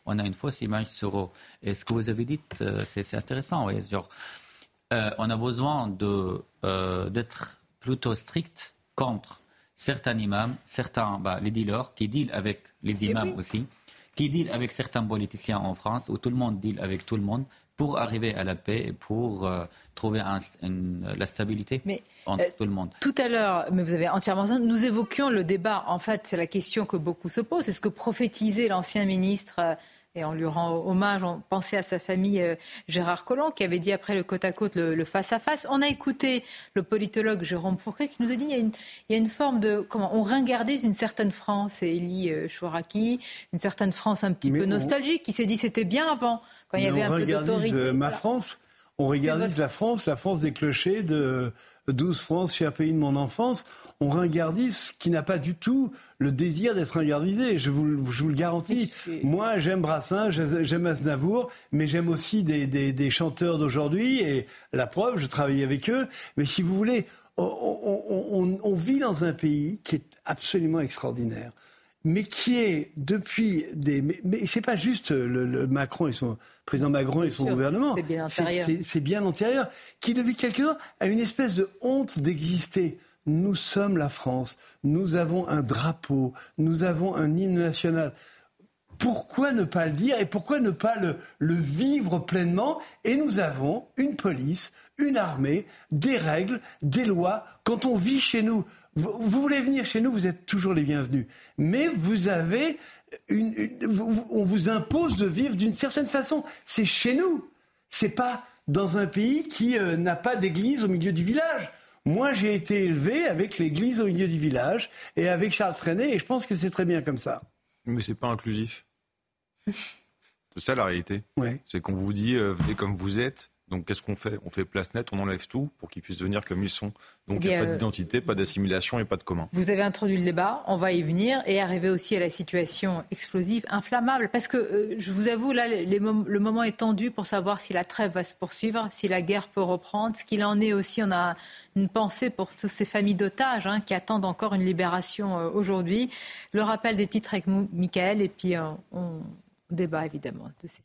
On a une fausse image sur eux. Et ce que vous avez dit, euh, c'est intéressant. Genre, on a besoin d'être plutôt strict contre certains imams, certains bah, les dealers qui dealent avec les imams oui. aussi qui deal avec certains politiciens en France, où tout le monde deal avec tout le monde, pour arriver à la paix et pour euh, trouver un, une, la stabilité mais, entre euh, tout le monde. Tout à l'heure, mais vous avez entièrement raison, nous évoquions le débat. En fait, c'est la question que beaucoup se posent. Est-ce que prophétisait l'ancien ministre euh, et on lui rend hommage, on pensait à sa famille euh, Gérard Collomb qui avait dit après le côte à côte le face à face. On a écouté le politologue Jérôme Fourquet qui nous a dit il y a une, il y a une forme de comment on ringardise une certaine France et Elie euh, Chouraki, une certaine France un petit Mais peu on- nostalgique qui s'est dit c'était bien avant quand il y avait on un peu regardise, d'autorité. euh, ma Voilà. France, on regardise votre- la France, la France des clochers de 12 France, cher pays de mon enfance. On ringardise ce qui n'a pas du tout le désir d'être ringardisé. Je vous, le- je vous le garantis. Moi, j'aime Brassens, j'ai- j'aime Aznavour, mais j'aime aussi des, des- des chanteurs d'aujourd'hui. Et la preuve, je travaille avec eux. Mais si vous voulez, on, on- on- on vit dans un pays qui est absolument extraordinaire mais qui est depuis des. Mais, mais c'est pas juste le, le Macron et son président Macron et son sûr, gouvernement. c'est bien antérieur. C'est c'est bien antérieur. Qui depuis quelques temps a une espèce de honte d'exister. Nous sommes la France. Nous avons un drapeau. Nous avons un hymne national. Pourquoi ne pas le dire et pourquoi ne pas le, vivre pleinement? Et nous avons une police, une armée, des règles, des lois. Quand on vit chez nous, vous, voulez venir chez nous, vous êtes toujours les bienvenus. Mais vous avez une, on vous impose de vivre d'une certaine façon. C'est chez nous. C'est pas dans un pays qui euh, n'a pas d'église au milieu du village. Moi, j'ai été élevé avec l'église au milieu du village et avec Charles Trenet, et je pense que c'est très bien comme ça. Mais c'est pas inclusif. C'est ça la réalité. Ouais. C'est qu'on vous dit euh, venez comme vous êtes. Donc qu'est-ce qu'on fait? On fait place nette, on enlève tout pour qu'ils puissent venir comme ils sont. Donc il n'y Eh a pas euh, d'identité, pas d'assimilation et pas de commun. Vous avez introduit le débat, on va y venir et arriver aussi à la situation explosive, inflammable. Parce que euh, je vous avoue, là, les mom- le moment est tendu pour savoir si la trêve va se poursuivre, si la guerre peut reprendre. Ce qu'il en est aussi, on a une pensée pour toutes ces familles d'otages hein, qui attendent encore une libération euh, aujourd'hui. Le rappel des titres avec Michael et puis euh, on débat évidemment de ces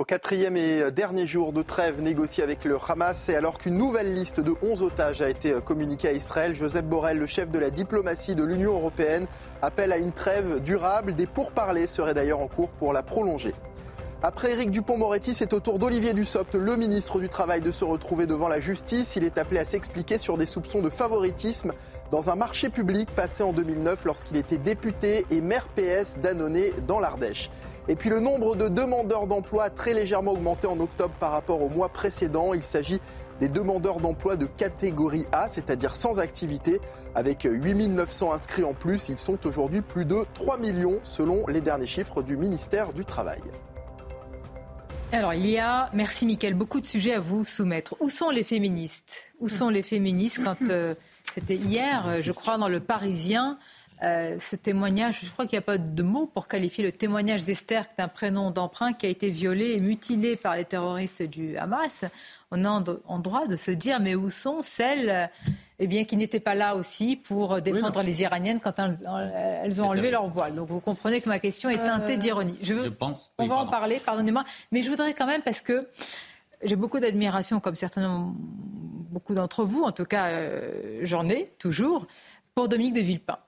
Au quatrième et dernier jour de trêve négociée avec le Hamas, et alors qu'une nouvelle liste de 11 otages a été communiquée à Israël, Joseph Borrell, le chef de la diplomatie de l'Union européenne, appelle à une trêve durable. Des pourparlers seraient d'ailleurs en cours pour la prolonger. Après Éric Dupont-Moretti, c'est au tour d'Olivier Dussopt, le ministre du Travail, de se retrouver devant la justice. Il est appelé à s'expliquer sur des soupçons de favoritisme dans un marché public passé en 2009 lorsqu'il était député et maire PS d'Annonay dans l'Ardèche. Et puis le nombre de demandeurs d'emploi a très légèrement augmenté en octobre par rapport au mois précédent. Il s'agit des demandeurs d'emploi de catégorie A, c'est-à-dire sans activité. Avec 8900 inscrits en plus, ils sont aujourd'hui plus de 3 millions selon les derniers chiffres du ministère du Travail. Alors, il y a, merci Mickaël, beaucoup de sujets à vous soumettre. Où sont les féministes? Où sont les féministes quand euh, c'était hier, euh, je crois, dans le Parisien euh, ce témoignage, je crois qu'il n'y a pas de mots pour qualifier le témoignage d'Esther, qui est un prénom d'emprunt, qui a été violé et mutilé par les terroristes du Hamas. On a en, droit de se dire, mais où sont celles eh bien, qui n'étaient pas là aussi pour défendre les Iraniennes quand elles, ont enlevé leur voile Donc vous comprenez que ma question est teintée d'ironie. Je, veux- Je pense. on oui, va en parler, pardonnez-moi. Mais je voudrais quand même, parce que j'ai beaucoup d'admiration, comme certainement beaucoup d'entre vous, en tout cas euh, j'en ai toujours, pour Dominique de Villepin.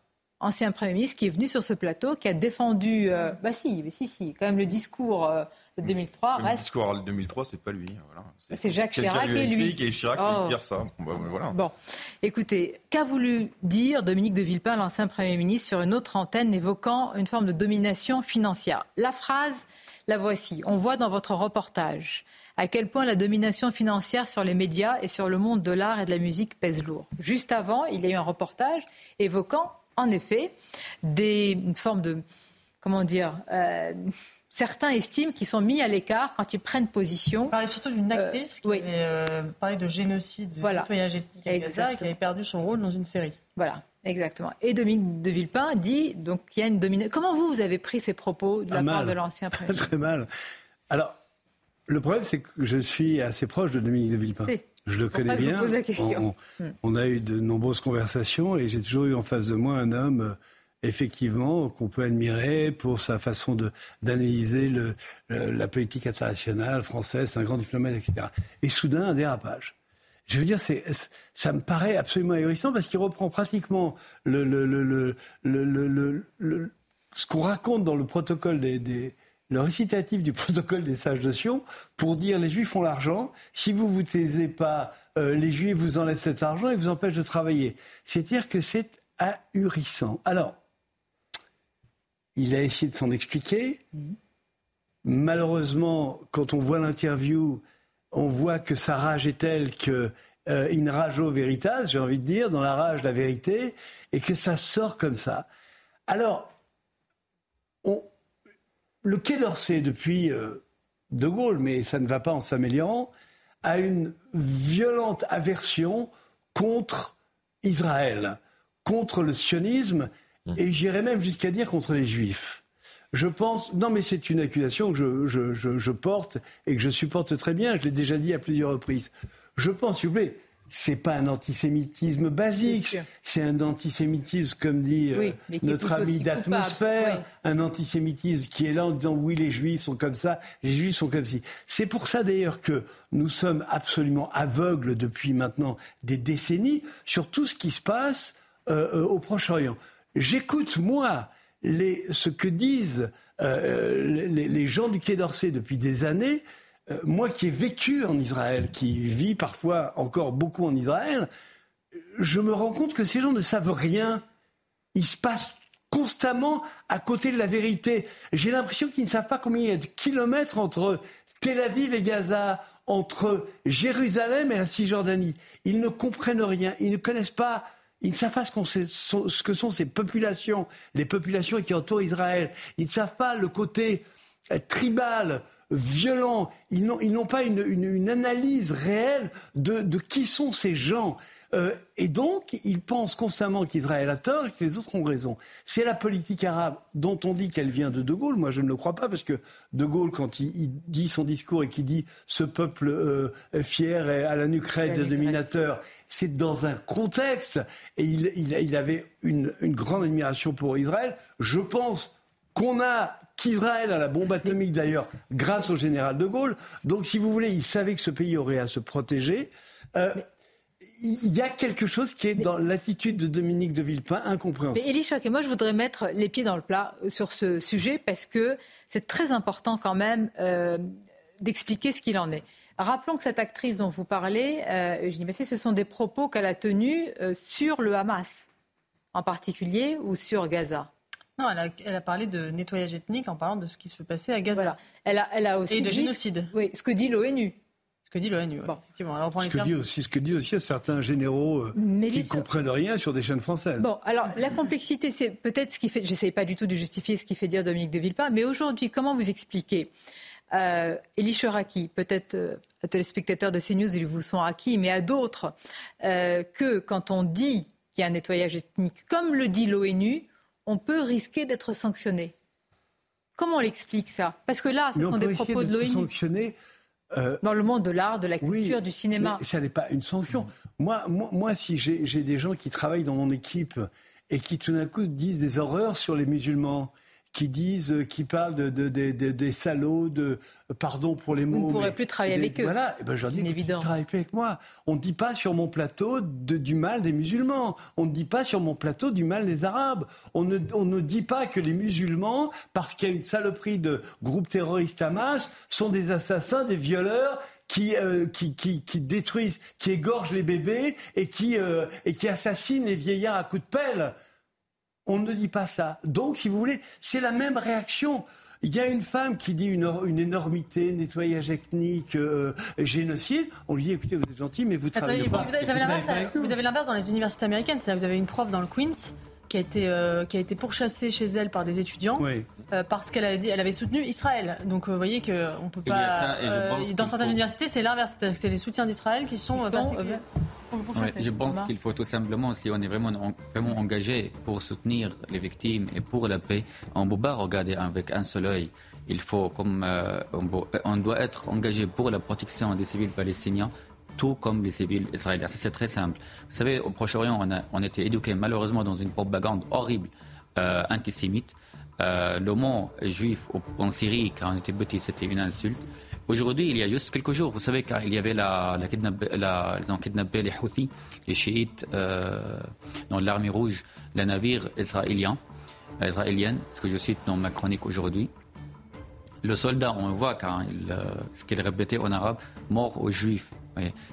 ancien Premier ministre, qui est venu sur ce plateau, qui a défendu, euh, bah si, si, si, quand même le discours euh, de 2003 le reste... discours de 2003, c'est pas lui. Voilà. C'est Jacques Chirac et lui. Et Chirac Oh. qui dire ça. Bon, bah, voilà. Bon, écoutez, qu'a voulu dire Dominique de Villepin, l'ancien Premier ministre, sur une autre antenne évoquant une forme de domination financière? La phrase, la voici. On voit dans votre reportage à quel point la domination financière sur les médias et sur le monde de l'art et de la musique pèse lourd. Juste avant, il y a eu un reportage évoquant, en effet, des, une forme de, comment dire, euh, certains estiment qu'ils sont mis à l'écart quand ils prennent position. On parlait surtout d'une actrice qui avait euh, parlé de génocide, de Voilà. nettoyage ethnique à Gaza et qui avait perdu son rôle dans une série. Voilà, exactement. Et Dominique de Villepin dit donc qu'il y a une domination. Comment vous, vous avez pris ces propos de la Ah, part mal. de l'ancien ministre Très mal. Alors, le problème, c'est que je suis assez proche de Dominique de Villepin. Je le connais je vous bien. pose la question. On, Hmm. on a eu de nombreuses conversations et j'ai toujours eu en face de moi un homme, euh, effectivement, qu'on peut admirer pour sa façon d'analyser la politique internationale française, c'est un grand diplomate, etc. Et soudain, un dérapage. Je veux dire, ça me paraît absolument ahurissant parce qu'il reprend pratiquement ce qu'on raconte dans le protocole des, des- récitatif du protocole des sages de Sion pour dire les Juifs ont l'argent, si vous vous taisez pas, euh, les Juifs vous enlèvent cet argent et vous empêchent de travailler. C'est-à-dire que c'est ahurissant. Alors, il a essayé de s'en expliquer. Malheureusement, quand on voit l'interview, on voit que sa rage est telle que euh, in rajo veritas, j'ai envie de dire, dans la rage de la vérité, et que ça sort comme ça. Alors, on- le Quai d'Orsay, depuis euh, De Gaulle, mais ça ne va pas en s'améliorant, a une violente aversion contre Israël, contre le sionisme, et j'irais même jusqu'à dire contre les juifs. Je pense, non mais c'est une accusation que je, je- je- je porte et que je supporte très bien, je l'ai déjà dit à plusieurs reprises. Je pense, s'il vous plaît, c'est pas un antisémitisme basique, c'est un antisémitisme, comme dit euh, Oui, notre ami d'atmosphère, un antisémitisme qui est là en disant oui, les juifs sont comme ça, les juifs sont comme ci. C'est pour ça d'ailleurs que nous sommes absolument aveugles depuis maintenant des décennies sur tout ce qui se passe euh, euh, au Proche-Orient. J'écoute, moi, ce que disent euh, les, les gens du Quai d'Orsay depuis des années. Euh, moi qui ai vécu en Israël, qui vis parfois encore beaucoup en Israël, je me rends compte que ces gens ne savent rien. Ils se passent constamment à côté de la vérité. J'ai l'impression qu'ils ne savent pas combien il y a de kilomètres entre Tel Aviv et Gaza, entre Jérusalem et la Cisjordanie. Ils ne comprennent rien. Ils ne connaissent pas. Ils ne savent pas ce, que sont ces populations, les populations qui entourent Israël. Ils ne savent pas le côté euh, tribal, violent. Ils n'ont, pas une, analyse réelle de qui sont ces gens. Euh, et donc, ils pensent constamment qu'Israël a tort et que les autres ont raison. C'est la politique arabe dont on dit qu'elle vient de De Gaulle. Moi, je ne le crois pas parce que De Gaulle, quand il, il dit son discours et qu'il dit ce peuple euh, fier et à la La nuque dominateur, c'est dans un contexte et il, il- il avait une, une grande admiration pour Israël. Je pense qu'on a qu'Israël a la bombe atomique d'ailleurs grâce au général de Gaulle. Donc si vous voulez, il savait que ce pays aurait à se protéger. Euh, il y a quelque chose qui est dans l'attitude de Dominique de Villepin incompréhensible. Mais Élie Choc, et moi je voudrais mettre les pieds dans le plat euh, sur ce sujet parce que c'est très important quand même euh, d'expliquer ce qu'il en est. Rappelons que cette actrice dont vous parlez, euh, Eugénie Bassier, ce sont des propos qu'elle a tenus euh, sur le Hamas en particulier ou sur Gaza. Non, elle a, elle a parlé de nettoyage ethnique en parlant de ce qui se peut passer à Gaza. Voilà. Elle a, elle a aussi Et de dit- génocide. Oui, ce que dit l'ONU. Ce que dit l'ONU, effectivement. Ce les que, termes. dit aussi, ce que dit aussi certains généraux euh, Mais qui ne comprennent rien sur des chaînes françaises. Bon, alors la complexité, c'est peut-être ce qui fait. J'essaie pas du tout de justifier ce qui fait dire Dominique de Villepin, mais aujourd'hui, comment vous expliquez euh, Elie Choraki, peut-être euh, téléspectateurs de CNews, ils vous sont acquis, mais à d'autres, euh, que quand on dit qu'il y a un nettoyage ethnique, comme le dit l'ONU, on peut risquer d'être sanctionné. Comment on l'explique ça? Parce que là, ce Mais on sont des propos de l'ONU. Euh, Dans le monde de l'art, de la culture, du cinéma. Mais ça n'est pas une sanction. Moi, moi, moi si j'ai j'ai des gens qui travaillent dans mon équipe et qui tout d'un coup disent des horreurs sur les musulmans, qui disent, euh, qui parlent de, de- de- de- des salauds, de euh, pardon pour les mots. Vous ne pourrez plus travailler des- avec eux. Voilà, et ben je leur dis, tu travailles plus avec moi. On ne dit pas sur mon plateau de- du mal des musulmans. On ne dit pas sur mon plateau du mal des Arabes. On ne, on ne dit pas que les musulmans, parce qu'il y a une saloperie de groupe terroriste Hamas, sont des assassins, des violeurs qui, euh, qui, qui, qui détruisent, qui égorgent les bébés et qui, euh, et qui assassinent les vieillards à coups de pelle. On ne dit pas ça. Donc, si vous voulez, c'est la même réaction. Il y a une femme qui dit une, une énormité, nettoyage ethnique, euh, génocide. On lui dit, écoutez, vous êtes gentil, mais vous travaillez Attendez, pas. vous avez, l'inverse, vous avez l'inverse dans les universités américaines. C'est-à-dire vous avez une prof dans le Queens qui a été, euh, qui a été pourchassée chez elle par des étudiants Oui. euh, parce qu'elle avait, dit- elle avait soutenu Israël. Donc vous voyez qu'on peut Il y a pas. ça, euh, dans certaines faut- universités, c'est l'inverse. C'est-à-dire que c'est les soutiens d'Israël qui sont, sont, euh. Ouais, je pense qu'il faut tout simplement, si on est vraiment, en- vraiment engagé pour soutenir les victimes et pour la paix, on ne peut pas regarder avec un seul œil. Il faut, comme euh, on, doit être engagé pour la protection des civils palestiniens, tout comme les civils israéliens. Ça, C'est très simple. Vous savez, au Proche-Orient, on a, on a été éduqués malheureusement dans une propagande horrible euh, antisémite. Euh, le mot juif en Syrie, quand on était petit, c'était une insulte. Aujourd'hui, il y a juste quelques jours, vous savez, quand il y avait la, la, kidnapp- ils ont kidnappé les Houthis, les chiites euh, dans l'armée rouge, les navires israéliens, euh, israéliennes, ce que je cite dans ma chronique aujourd'hui. Le soldat, on voit quand euh, ce qu'il répétait en arabe, mort aux juifs.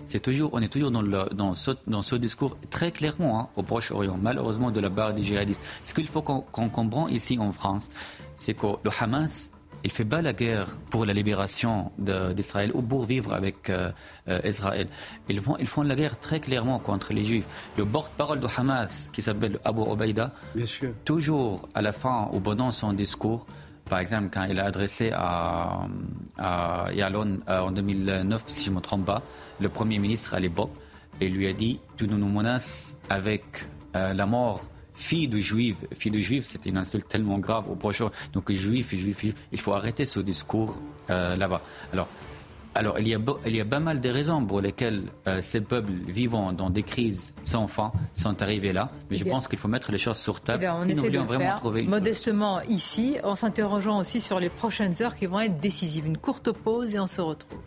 C'est toujours, on est toujours dans, le- dans, ce, dans ce discours très clairement hein, au Proche-Orient, malheureusement de la part des djihadistes. Ce qu'il faut qu'on qu'on comprenne ici en France, c'est que le Hamas, il fait pas la guerre pour la libération d'Israël ou pour vivre avec euh, euh, Israël. Ils font, ils font la guerre très clairement contre les Juifs. Le porte-parole de Hamas, qui s'appelle Abu sûr. toujours à la fin, au pendant son discours, par exemple, quand il a adressé à, à Yalon euh, en 2009, si je ne me trompe pas, le Premier ministre à l'époque, il lui a dit Tu nous menaces avec euh, la mort. Fille de juive, fille de juive, c'était une insulte tellement grave au prochain. Donc juif, juif, juif, il faut arrêter ce discours euh, là-bas. Alors, alors il, y a, beau- il y a pas mal de raisons pour lesquelles euh, ces peuples vivant dans des crises sans fin sont arrivés là. Mais je Eh bien- pense qu'il faut mettre les choses sur Eh table bien, on si nous le vraiment faire trouver une modestement ici, en s'interrogeant aussi sur les prochaines heures qui vont être décisives. Une courte pause et on se retrouve.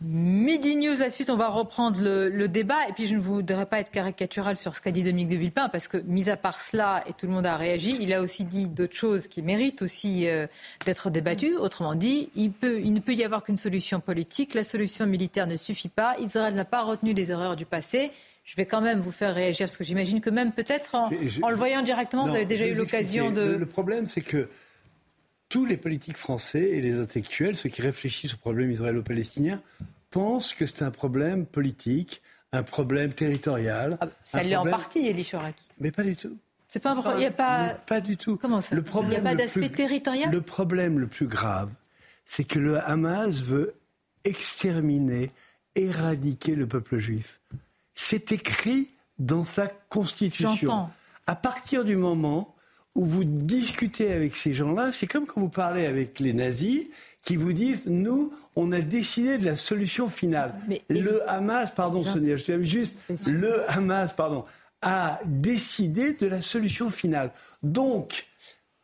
Midi News, la suite, on va reprendre le, le débat. Et puis, je ne voudrais pas être caricatural sur ce qu'a dit Dominique de Villepin, parce que, mis à part cela, et tout le monde a réagi, il a aussi dit d'autres choses qui méritent aussi euh, d'être débattues. Autrement dit, il, peut, il ne peut y avoir qu'une solution politique. La solution militaire ne suffit pas. Israël n'a pas retenu les erreurs du passé. Je vais quand même vous faire réagir, parce que j'imagine que même peut-être en, le voyant directement, Non, vous avez déjà eu l'occasion de... Le, le problème, c'est que tous les politiques français et les intellectuels, ceux qui réfléchissent au problème israélo-palestinien, pensent que c'est un problème politique, un problème territorial. Ah, Ça l'est en problème- partie, Elie Choraki. Mais pas du tout. C'est pas un problème. Il n'y a pas. Mais pas du tout. Comment ça Le Il n'y a pas d'aspect plus- territorial Le problème le plus grave, c'est que le Hamas veut exterminer, éradiquer le peuple juif. C'est écrit dans sa constitution. J'entends. À partir du moment où vous discutez avec ces gens-là, c'est comme quand vous parlez avec les nazis qui vous disent nous, on a décidé de la solution finale. le Hamas, pardon, Sonia, je t'aime juste, le Hamas, pardon, a décidé de la solution finale. Donc,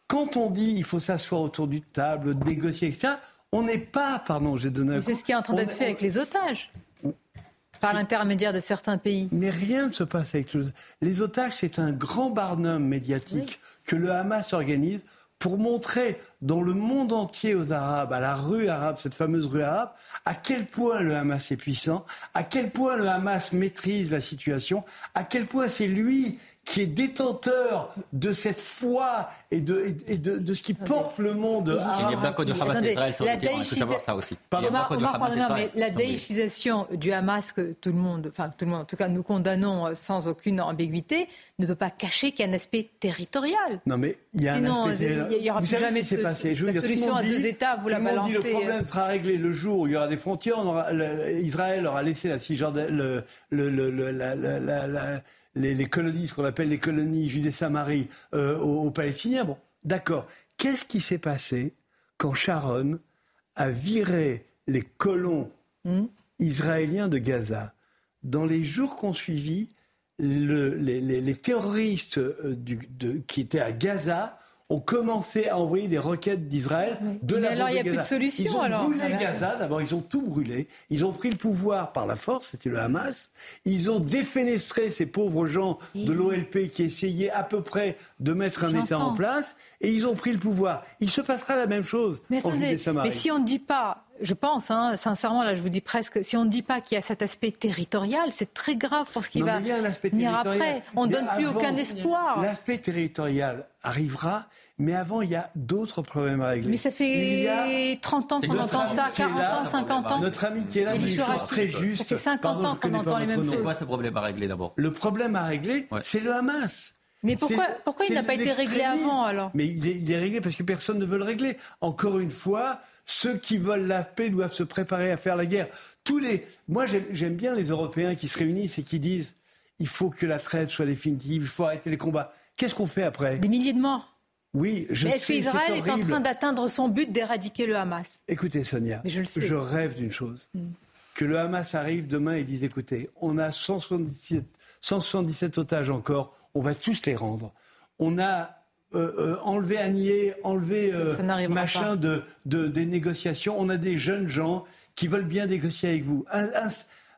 quand on dit il faut s'asseoir autour du table, négocier, etc., on n'est pas, pardon, j'ai donné un C'est ce qui est en train d'être fait avec les otages. Par l'intermédiaire de certains pays. Mais rien ne se passe avec les, les otages. C'est un grand barnum médiatique que le Hamas organise pour montrer dans le monde entier aux Arabes, à la rue arabe, cette fameuse rue arabe, à quel point le Hamas est puissant, à quel point le Hamas maîtrise la situation, à quel point c'est lui qui est détenteur de cette foi et de, et de, de ce qui porte le monde Il n'y a pas que du Hamas et Israël sur le terrain, il faut savoir ça aussi. N'y a Omar, Omar, Israël. mais la daïchisation du Hamas que tout le monde, enfin tout le monde, en tout cas nous condamnons euh, sans aucune ambiguïté, ne peut pas cacher qu'il y a un aspect territorial. Non, mais il y a Sinon, un aspect. il y aura Vous plus savez jamais ce qui s'est de- passé? Je la dire, solution à dit- deux États, vous tout la le monde dit, balancez, Le problème euh. sera réglé le jour où il y aura des frontières. On aura, le- Israël aura laissé la Cisjorda- le, le, le, le- la- la- la- la- les, les colonies, ce qu'on appelle les colonies Judée-Samarie euh, aux, aux Palestiniens. Bon, d'accord. Qu'est-ce qui s'est passé quand Sharon a viré les colons Hmm. israéliens de Gaza? Dans les jours qu'on suivit, le- les, les- les terroristes euh, du- de- qui étaient à Gaza ont commencé à envoyer des roquettes d'Israël de Mais la alors, bande il y a de plus de Gaza. solution, Ils ont alors. brûlé Ah bah. Gaza. D'abord, ils ont tout brûlé. Ils ont pris le pouvoir par la force. C'était le Hamas. Ils ont défenestré ces pauvres gens de l'OLP qui essayaient à peu près de mettre un État en place. Et ils ont pris le pouvoir. Il se passera la même chose Mais en attendez, mais si on ne dit pas, je pense, hein, sincèrement, là je vous dis presque, si on ne dit pas qu'il y a cet aspect territorial, c'est très grave pour ce qui Non, va mais il y a un aspect venir territorial. après. On ne donne plus avant, aucun espoir. L'aspect territorial arrivera, mais avant, il y a d'autres problèmes à régler. Mais ça Il y a- fait 30 ans qu'on entend ça, qui est 40 là, ans, 50 ans. Notre ami qui est là dit a- très Ça justes. fait 50 Pardon, ans qu'on entend pas les mêmes choses. quoi ce problème à régler d'abord? Le problème à régler, c'est le Hamas. Mais pourquoi, pourquoi il n'a pas été réglé avant alors? Mais il est, il est réglé parce que personne ne veut le régler. Encore une fois, ceux qui veulent la paix doivent se préparer à faire la guerre. Tous les, moi j'aime bien les Européens qui se réunissent et qui disent il faut que la trêve soit définitive, il faut arrêter les combats. Qu'est-ce qu'on fait après? Des milliers de morts. Oui, je Mais est-ce qu'Israël c'est est, en train d'atteindre son but d'éradiquer le Hamas? Écoutez, Sonia, je rêve d'une chose. Mm. Que le Hamas arrive demain et dise écoutez, on a 177, 177 otages encore, on va tous les rendre. On a euh, euh, enlevé Agnier, enlevé euh, machin de, de- des négociations. On a des jeunes gens qui veulent bien négocier avec vous. Un- un-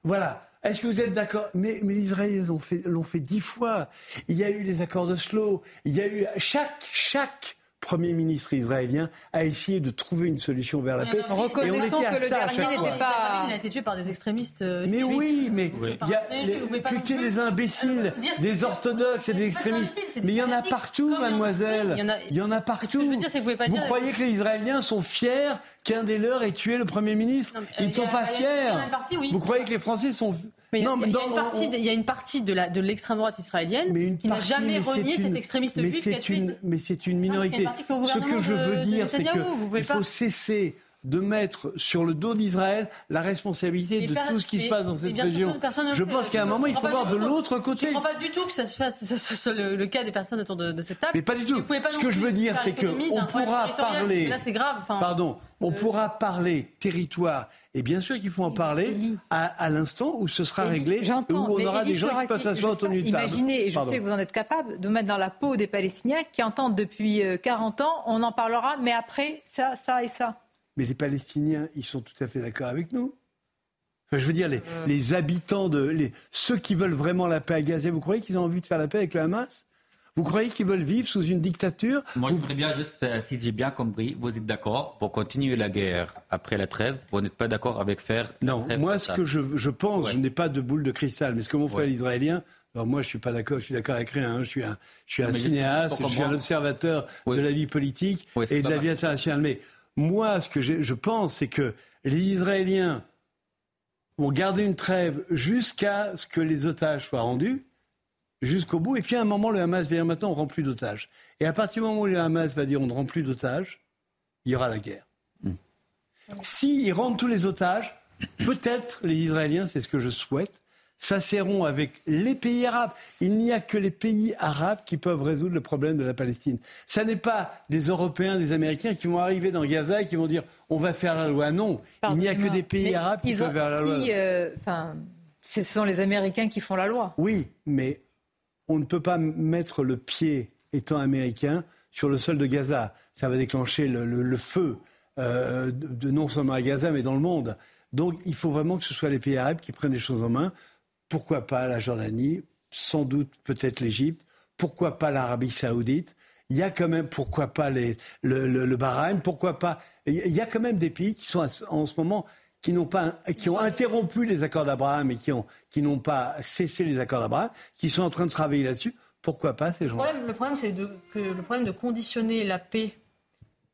voilà. Est-ce que vous êtes d'accord? Mais, mais les Israéliens l'ont fait, l'ont fait dix fois. Il y a eu les accords d'Oslo. Il y a eu chaque chaque Premier ministre israélien a essayé de trouver une solution vers la paix. Et on Reconnaissons était à que le dernier n'était pas- Il a été tué par des extrémistes. euh, Mais juifs. oui, mais Oui. il y a des les- non imbéciles, des orthodoxes et des extrémistes. Mais il y en a partout, mademoiselle. il y en a- partout. Ce que je veux dire, c'est que vous pouvez pas dire- croyez que les Israéliens sont fiers qu'un des leurs ait tué le Premier ministre? Non, Ils euh, ne sont a- pas fiers. Vous croyez que les Français sont... Mais il y a- Non, il y une partie, on- de- il y a une partie de la de l'extrême droite israélienne qui n'a jamais renié cet extrémiste juif qui a tué. une, mais c'est une Non, c'est une minorité. Ce que je veux dire, c'est qu'il faut cesser de mettre sur le dos d'Israël la responsabilité Mais de tout ce qui se passe dans cette bien sûr région. ne Je pense qu'à un moment, il faut voir de l'autre Je côté. comprends pas du tout que ça se fasse, ce soit le, le cas des personnes autour de, de cette table. Mais pas du tout. Vous pouvez pas Ce que je veux dire, c'est que l'économie on d'un problème pourra parler. que Là, c'est grave. Enfin, Pardon. On euh, pourra parler territoire, et bien sûr qu'il faut en parler à, à l'instant où ce sera réglé, et où on aura des gens qui peuvent s'asseoir autour d'une table. Imaginez, et je Pardon. sais que vous en êtes capable, de mettre dans la peau des Palestiniens qui entendent depuis euh, 40 ans, on en parlera, mais après, ça, ça et ça. Mais les Palestiniens, ils sont tout à fait d'accord avec nous. Enfin, je veux dire, les, les habitants de. Les, ceux qui veulent vraiment la paix à Gaza, vous croyez qu'ils ont envie de faire la paix avec le Hamas? Vous croyez qu'ils veulent vivre sous une dictature? Moi, je voudrais bien juste, euh, si j'ai bien compris, vous êtes d'accord pour continuer la guerre après la trêve? Vous n'êtes pas d'accord avec faire la Non, moi, ce que je, je pense, Ouais. je n'ai pas de boule de cristal, mais ce que m'ont fait Ouais. les Israéliens, alors moi, je suis pas d'accord, je suis d'accord avec rien. hein. Je suis un, je suis un cinéaste, je suis un observateur de la vie politique et de la vie internationale. Mais moi, ce que je pense, c'est que les Israéliens vont garder une trêve jusqu'à ce que les otages soient rendus, jusqu'au bout. Et puis à un moment, le Hamas va dire maintenant, on ne rend plus d'otages. Et à partir du moment où le Hamas va dire on ne rend plus d'otages, il y aura la guerre. S'ils rendent tous les otages, peut-être les Israéliens, c'est ce que je souhaite, s'asserront avec les pays arabes. Il n'y a que les pays arabes qui peuvent résoudre le problème de la Palestine. Ça n'est pas des Européens, des Américains qui vont arriver dans Gaza et qui vont dire on va faire la loi. Non, il n'y a que des pays arabes qui peuvent faire la loi. euh, Enfin, ce sont les Américains qui font la loi. Oui, mais on ne peut pas mettre le pied, étant américain, sur le sol de Gaza. Ça va déclencher le, le- le feu, euh, de, de non seulement à Gaza, mais dans le monde. Donc il faut vraiment que ce soit les pays arabes qui prennent les choses en main. Pourquoi pas la Jordanie Sans doute peut-être l'Égypte. Pourquoi pas l'Arabie saoudite il y a quand même, pourquoi pas le, Bahreïn, pourquoi pas. Il y a quand même des pays qui sont en ce moment qui n'ont pas, qui ont interrompu les accords d'Abraham et qui ont, qui n'ont pas cessé les accords d'Abraham, qui sont en train de travailler là-dessus. Pourquoi pas ces Le gens problème, le problème, c'est que le problème de conditionner la paix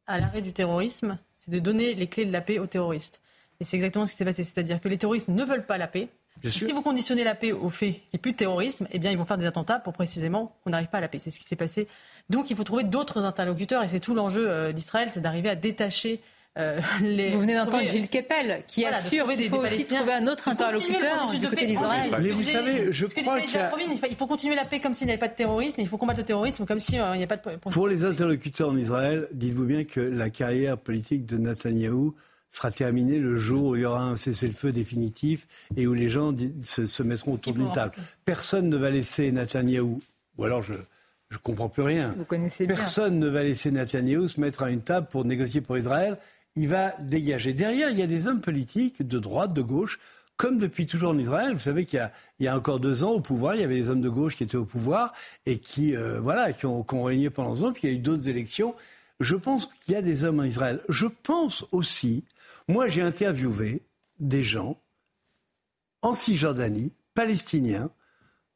à l'arrêt du terrorisme, c'est de donner les clés de la paix aux terroristes. Et c'est exactement ce qui s'est passé. C'est-à-dire que les terroristes ne veulent pas la paix. Si vous conditionnez la paix au fait qu'il n'y ait plus de terrorisme, eh bien, ils vont faire des attentats pour précisément qu'on n'arrive pas à la paix. C'est ce qui s'est passé. Donc, il faut trouver d'autres interlocuteurs. Et c'est tout l'enjeu euh, d'Israël, c'est d'arriver à détacher euh, les. Vous venez d'entendre Gilles Keppel qui Voilà, assure trouver qu'il faut des aussi trouver un autre interlocuteur du de côté d'Israël. Mais vous savez, je crois qu'il a- il faut- il faut continuer la paix comme s'il n'y avait pas de terrorisme. Il faut combattre le terrorisme comme s'il n'y a pas de. Pour les interlocuteurs en Israël, dites-vous bien que la carrière politique de Netanyahou sera terminée le jour où il y aura un cessez-le-feu définitif et où les gens se, mettront autour d'une table. Personne ne va laisser Netanyahou, ou alors je ne comprends plus rien. Vous connaissez Personne ne va laisser Netanyahou se mettre à une table pour négocier pour Israël. Il va dégager. Derrière, il y a des hommes politiques de droite, de gauche, comme depuis toujours en Israël. Vous savez qu'il y, a encore deux ans au pouvoir, il y avait des hommes de gauche qui étaient au pouvoir et qui, euh, voilà, qui ont, qui ont, régné pendant deux ans. Puis il y a eu d'autres élections. Je pense qu'il y a des hommes en Israël. Je pense aussi, moi j'ai interviewé des gens en Cisjordanie, palestiniens,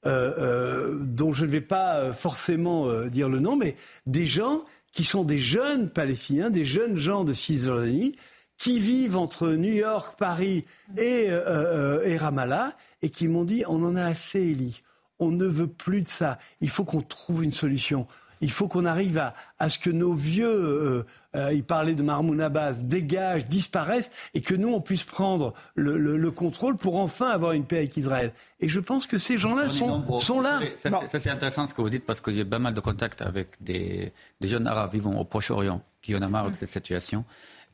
euh, euh, dont je ne vais pas forcément dire le nom, mais des gens qui sont des jeunes Palestiniens, des jeunes gens de Cisjordanie, qui vivent entre New York, Paris et, euh, euh, et Ramallah, et qui m'ont dit on en a assez, Elie. On ne veut plus de ça. Il faut qu'on trouve une solution. Il faut qu'on arrive à, à, ce que nos vieux, euh, euh, il parlait de Mahmoud Abbas, dégagent, disparaissent, et que nous, on puisse prendre le, le, le, contrôle pour enfin avoir une paix avec Israël. Et je pense que ces gens-là sont, sont, là. Ça, c'est intéressant ce que vous dites, parce que j'ai pas mal de contacts avec des, des jeunes arabes vivant au Proche-Orient qui en ont marre de cette situation.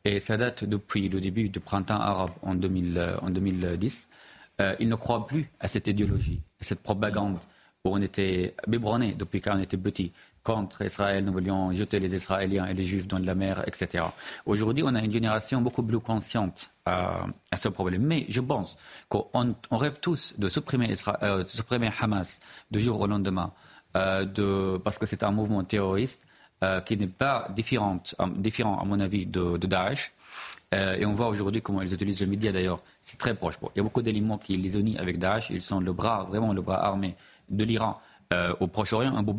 Et ça date depuis le début du printemps arabe en, 2000, en 2010. Euh, ils ne croient plus à cette idéologie, à cette propagande où on était biberonné depuis qu'on était petit contre Israël, nous voulions jeter les Israéliens et les Juifs dans la mer, etc. Aujourd'hui, on a une génération beaucoup plus consciente à, à ce problème. Mais je pense qu'on on rêve tous de supprimer, Israël, euh, de Hamas du jour au lendemain, euh, parce que c'est un mouvement terroriste. Euh, qui n'est pas différente, euh, différent, à mon avis, de, de Daesh. Euh, et on voit aujourd'hui comment ils utilisent le média d'ailleurs. C'est très proche. il y a beaucoup d'éléments qui les unissent avec Daesh. Ils sont le bras, vraiment le bras armé de l'Iran au Proche-Orient. Un beau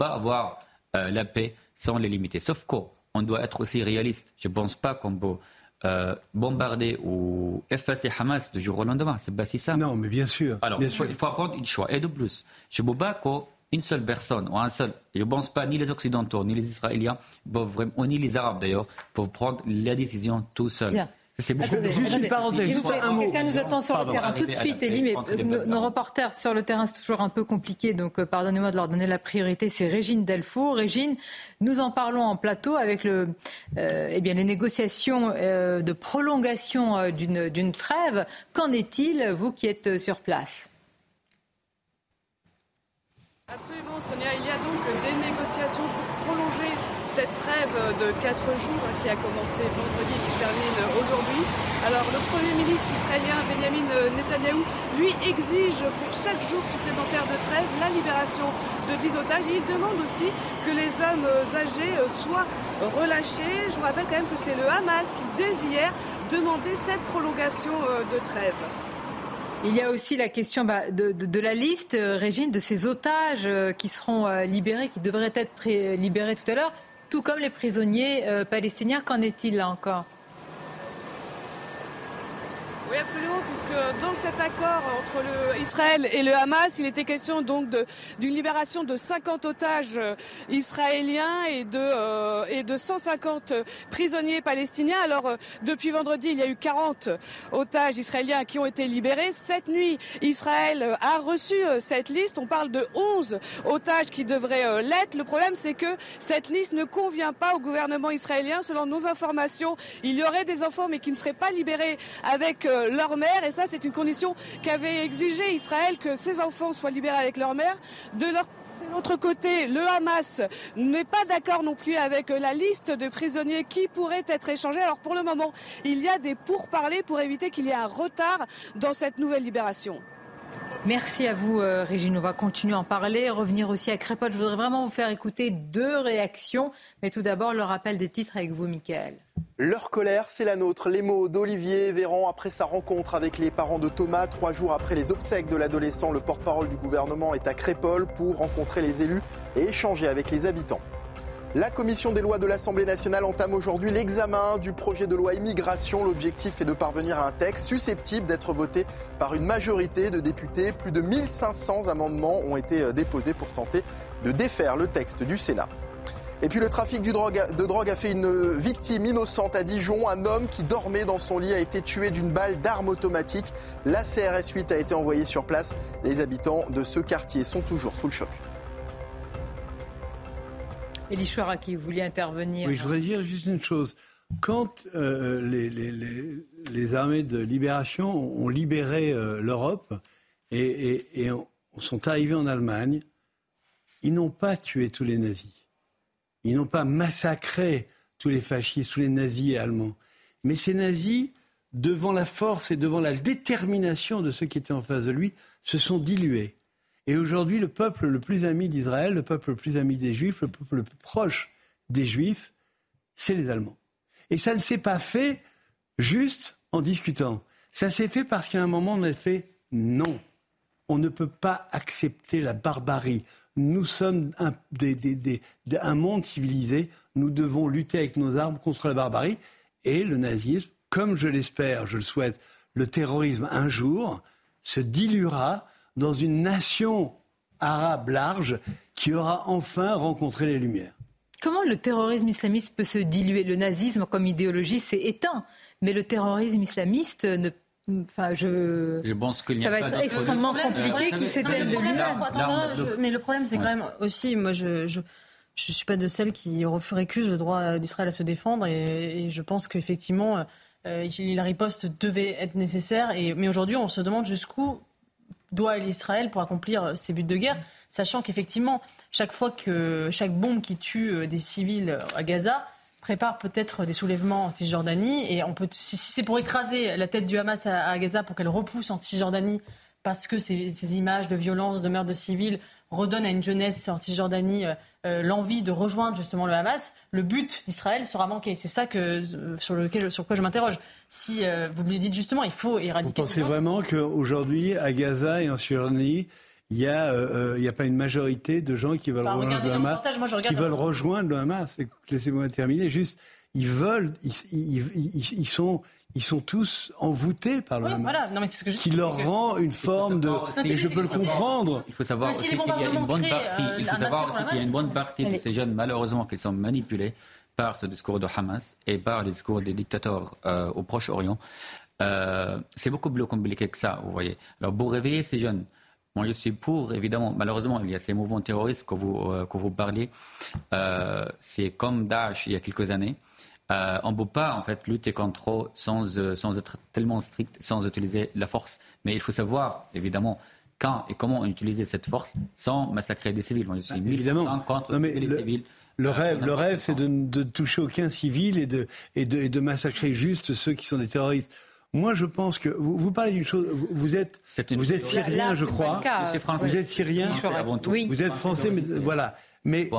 avoir la paix sans les limiter. Sauf qu'on doit être aussi réaliste. Je ne pense pas qu'on peut bombarder ou effacer Hamas du jour au lendemain. C'est pas si simple. Non, mais bien sûr. Alors, bien il, faut, sûr. il faut apprendre une choix. Et de plus, je ne peux pas une seule personne ou un seul, je ne pense pas ni les Occidentaux ni les Israéliens, vraiment, ni les Arabes d'ailleurs, pour prendre la décision tout seul. C'est juste une parenthèse, juste un mot. Quelqu'un nous attend sur le terrain tout de suite, Elie, mais nos, reporters sur le terrain, c'est toujours un peu compliqué, donc euh, pardonnez-moi de leur donner la priorité. C'est Régine Delfour. Régine, nous en parlons en plateau avec le, euh, eh bien, les négociations euh, de prolongation euh, d'une trêve. Qu'en est-il, vous qui êtes sur place? Absolument, Sonia. Il y a donc des négociations pour prolonger cette trêve de 4 jours qui a commencé vendredi et qui se termine aujourd'hui. Alors, le Premier ministre israélien Benjamin Netanyahou, lui, exige pour chaque jour supplémentaire de trêve la libération de 10 otages. Il demande aussi que les hommes âgés soient relâchés. Je vous rappelle quand même que c'est le Hamas qui, dès hier, demandait cette prolongation de trêve. Il y a aussi la question bah, de, la liste, euh, Régine, de ces otages euh, qui seront euh, libérés, qui devraient être libérés tout à l'heure, tout comme les prisonniers euh, palestiniens. Qu'en est-il là encore? Oui, absolument, puisque dans cet accord entre le Israël et le Hamas, il était question donc d'une libération de 50 otages israéliens et de, euh, et de 150 prisonniers palestiniens. Alors, euh, depuis vendredi, il y a eu 40 otages israéliens qui ont été libérés. Cette nuit, Israël a reçu euh, cette liste. On parle de 11 otages qui devraient euh, l'être. Le problème, c'est que cette liste ne convient pas au gouvernement israélien. Selon nos informations, il y aurait des enfants, mais qui ne seraient pas libérés avec euh, leur mère. Et ça, c'est une condition qu'avait exigé Israël que ces enfants soient libérés avec leur mère. De l'autre côté, le Hamas n'est pas d'accord non plus avec la liste de prisonniers qui pourraient être échangés. Alors pour le moment, il y a des pourparlers pour éviter qu'il y ait un retard dans cette nouvelle libération. Merci à vous, euh, Régine. On va continuer à en parler, revenir aussi à Crépol. Je voudrais vraiment vous faire écouter deux réactions. Mais tout d'abord, le rappel des titres avec vous, Michael. Leur colère, c'est la nôtre. Les mots d'Olivier Véran après sa rencontre avec les parents de Thomas. Trois jours après les obsèques de l'adolescent, le porte-parole du gouvernement est à Crépol pour rencontrer les élus et échanger avec les habitants. La commission des lois de l'Assemblée nationale entame aujourd'hui l'examen du projet de loi immigration. L'objectif est de parvenir à un texte susceptible d'être voté par une majorité de députés. Plus de 1500 amendements ont été déposés pour tenter de défaire le texte du Sénat. Et puis le trafic de drogue a fait une victime innocente à Dijon. Un homme qui dormait dans son lit a été tué d'une balle d'arme automatique. La CRS 8 a été envoyée sur place. Les habitants de ce quartier sont toujours sous le choc. Elie qui voulait intervenir. Oui, je voudrais dire juste une chose. quand euh, les, armées de libération ont libéré euh, l'Europe et, sont arrivés en Allemagne, ils n'ont pas tué tous les nazis. Ils n'ont pas massacré tous les fascistes, tous les nazis allemands. Mais ces nazis, devant la force et devant la détermination de ceux qui étaient en face de lui, se sont dilués. Et aujourd'hui, le peuple le plus ami d'Israël, le peuple le plus ami des Juifs, le peuple le plus proche des Juifs, c'est les Allemands. Et ça ne s'est pas fait juste en discutant. Ça s'est fait parce qu'à un moment, on a fait non. On ne peut pas accepter la barbarie. Nous sommes un, monde civilisé. Nous devons lutter avec nos armes contre la barbarie. Et le nazisme, comme je l'espère, je le souhaite, le terrorisme un jour se diluera dans une nation arabe large qui aura enfin rencontré les Lumières. Comment le terrorisme islamiste peut se diluer? Le nazisme comme idéologie s'est éteint, mais le terrorisme islamiste ne Enfin, je... je pense qu'il ça va être extrêmement compliqué qu'il s'éteigne de lui-même. Mais le problème, c'est quand même aussi, moi, je, je, je suis pas de celles qui récusent le droit d'Israël à se défendre, et, je pense qu'effectivement, euh, la riposte devait être nécessaire. Et, mais aujourd'hui, on se demande jusqu'où doit aller Israël pour accomplir ses buts de guerre, sachant qu'effectivement, chaque fois que chaque bombe qui tue euh, des civils à Gaza prépare peut-être des soulèvements en Cisjordanie, et on peut, si, c'est pour écraser la tête du Hamas à, Gaza pour qu'elle repousse en Cisjordanie, parce que ces, ces, images de violence, de meurtre de civils redonnent à une jeunesse en Cisjordanie euh, euh, l'envie de rejoindre justement le Hamas, le but d'Israël sera manqué. C'est ça que, sur, lequel, sur quoi je m'interroge. Si vous lui dites justement, il faut éradiquer. Vous pensez vraiment qu'aujourd'hui, à Gaza et en Cisjordanie, il n'y a, euh, euh, a, pas une majorité de gens qui veulent rejoindre le Hamas. qui veulent rejoindre le Hamas. Laissez-moi terminer. Juste, ils veulent, ils, ils, ils, sont, ils sont tous envoûtés par le Hamas. Voilà. Non, mais ce que je qui leur rend une forme de. Et je peux le comprendre. Il faut savoir aussi qu'il y a une bonne partie. Euh, il faut savoir aussi qu'il y a une bonne partie de ces jeunes, malheureusement, qui sont manipulés par ce discours de Hamas et par le discours des dictateurs au Proche-Orient. c'est beaucoup plus compliqué que ça, vous voyez. Alors, pour réveiller ces jeunes, moi, je suis pour, évidemment. Malheureusement, il y a ces mouvements terroristes que vous, euh, que vous parlez. Euh, c'est comme Daesh il y a quelques années. Euh, on ne peut pas en fait lutter contre eux sans, euh, sans être tellement strict, sans utiliser la force. Mais il faut savoir, évidemment, quand et comment utiliser cette force sans massacrer des civils. Moi, je suis bah, évidemment contre les le, civils. Le rêve, le rêve, c'est de ne toucher aucun civil et de, et de, et de massacrer juste ceux qui sont des terroristes. Moi, je pense que vous, vous parlez d'une chose. Vous, êtes, vous êtes syrien, je crois. Vous êtes syrien. Vous êtes français, mais voilà. Mais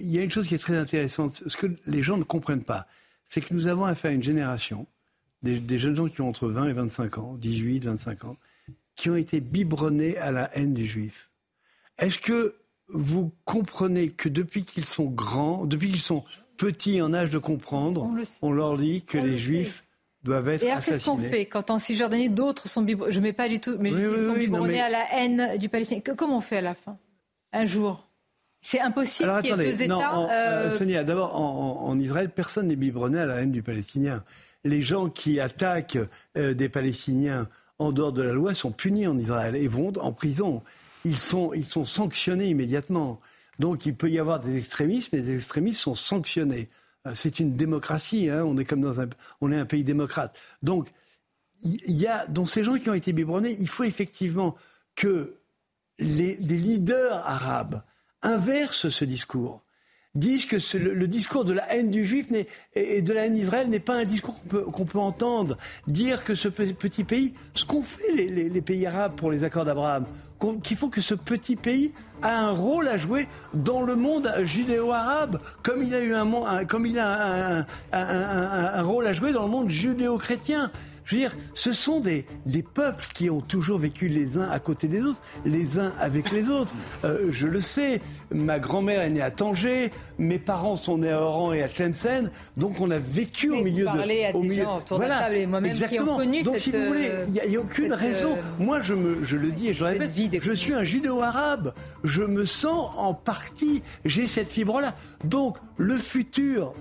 il y a une chose qui est très intéressante. Ce que les gens ne comprennent pas, c'est que nous avons affaire à une génération, des, jeunes gens qui ont entre 20 et 25 ans, 18, 25 ans, qui ont été biberonnés à la haine du juif. Est-ce que vous comprenez que depuis qu'ils sont grands, depuis qu'ils sont petits en âge de comprendre, on, leur dit que les juifs doivent être et alors, Qu'est-ce qu'on fait quand en Cisjordanie d'autres sont biberonnés Je ne mets pas du tout, mais sont biberonnés à la haine du Palestinien. comment on fait à la fin? Un jour c'est impossible qu'il y ait deux États. Euh, euh, Sonia, d'abord, en, Israël, personne n'est biberonné à la haine du Palestinien. Les gens qui attaquent euh, des Palestiniens en dehors de la loi sont punis en Israël et vont en prison. Ils sont, ils sont sanctionnés immédiatement. Donc il peut y avoir des extrémistes, mais les extrémistes sont sanctionnés. C'est une démocratie, hein, on est comme dans un, on est un pays démocrate. Donc, il y a, dans ces gens qui ont été biberonnés, il faut effectivement que les, leaders arabes inversent ce discours disent que le, discours de la haine du juif et de la haine d'Israël n'est pas un discours qu'on peut, entendre. Dire que ce petit pays, ce qu'ont fait les, pays arabes pour les accords d'Abraham, qu'il faut que ce petit pays a un rôle à jouer dans le monde judéo-arabe, comme il a eu un, comme il a un rôle à jouer dans le monde judéo-chrétien. Je veux dire, ce sont des, des peuples qui ont toujours vécu les uns à côté des autres, les uns avec les autres. Euh, je le sais, ma grand-mère est née à Tanger, mes parents sont nés à Oran et à Tlemcen, donc on a vécu au milieu de... À au milieu, autour voilà, de la table et moi-même qui ont connu donc, si vous voulez, il n'y a, aucune raison. Euh, Moi, je, me, je le dis et je le répète, je suis un judéo-arabe. Je me sens en partie, j'ai cette fibre-là. Donc, le futur,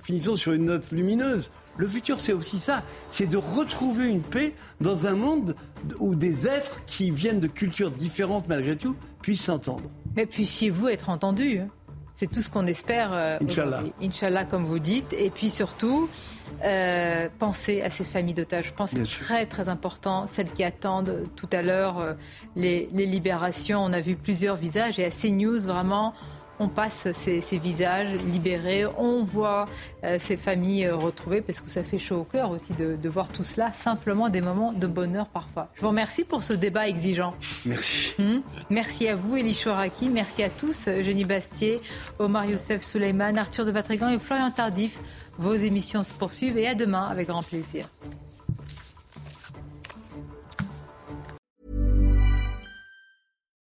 finissons sur une note lumineuse, le futur, c'est aussi ça. C'est de retrouver une paix dans un monde où des êtres qui viennent de cultures différentes malgré tout puissent s'entendre. Mais puissiez-vous être entendus hein C'est tout ce qu'on espère. Euh, Inch'Allah. Inch'Allah, comme vous dites. Et puis surtout, euh, penser à ces familles d'otages. Je pense que c'est très très important, celles qui attendent tout à l'heure euh, les, les, libérations. On a vu plusieurs visages et à CNews, vraiment, on passe ces, visages libérés, on voit euh, ces familles euh, retrouvées, parce que ça fait chaud au cœur aussi de, voir tout cela, simplement des moments de bonheur parfois. Je vous remercie pour ce débat exigeant. Merci. Hmm? merci à vous, Elie Choraki, merci à tous, Jenny Bastier, Omar Youssef Souleyman, Arthur de Vatrigan et Florian Tardif. Vos émissions se poursuivent et à demain avec grand plaisir.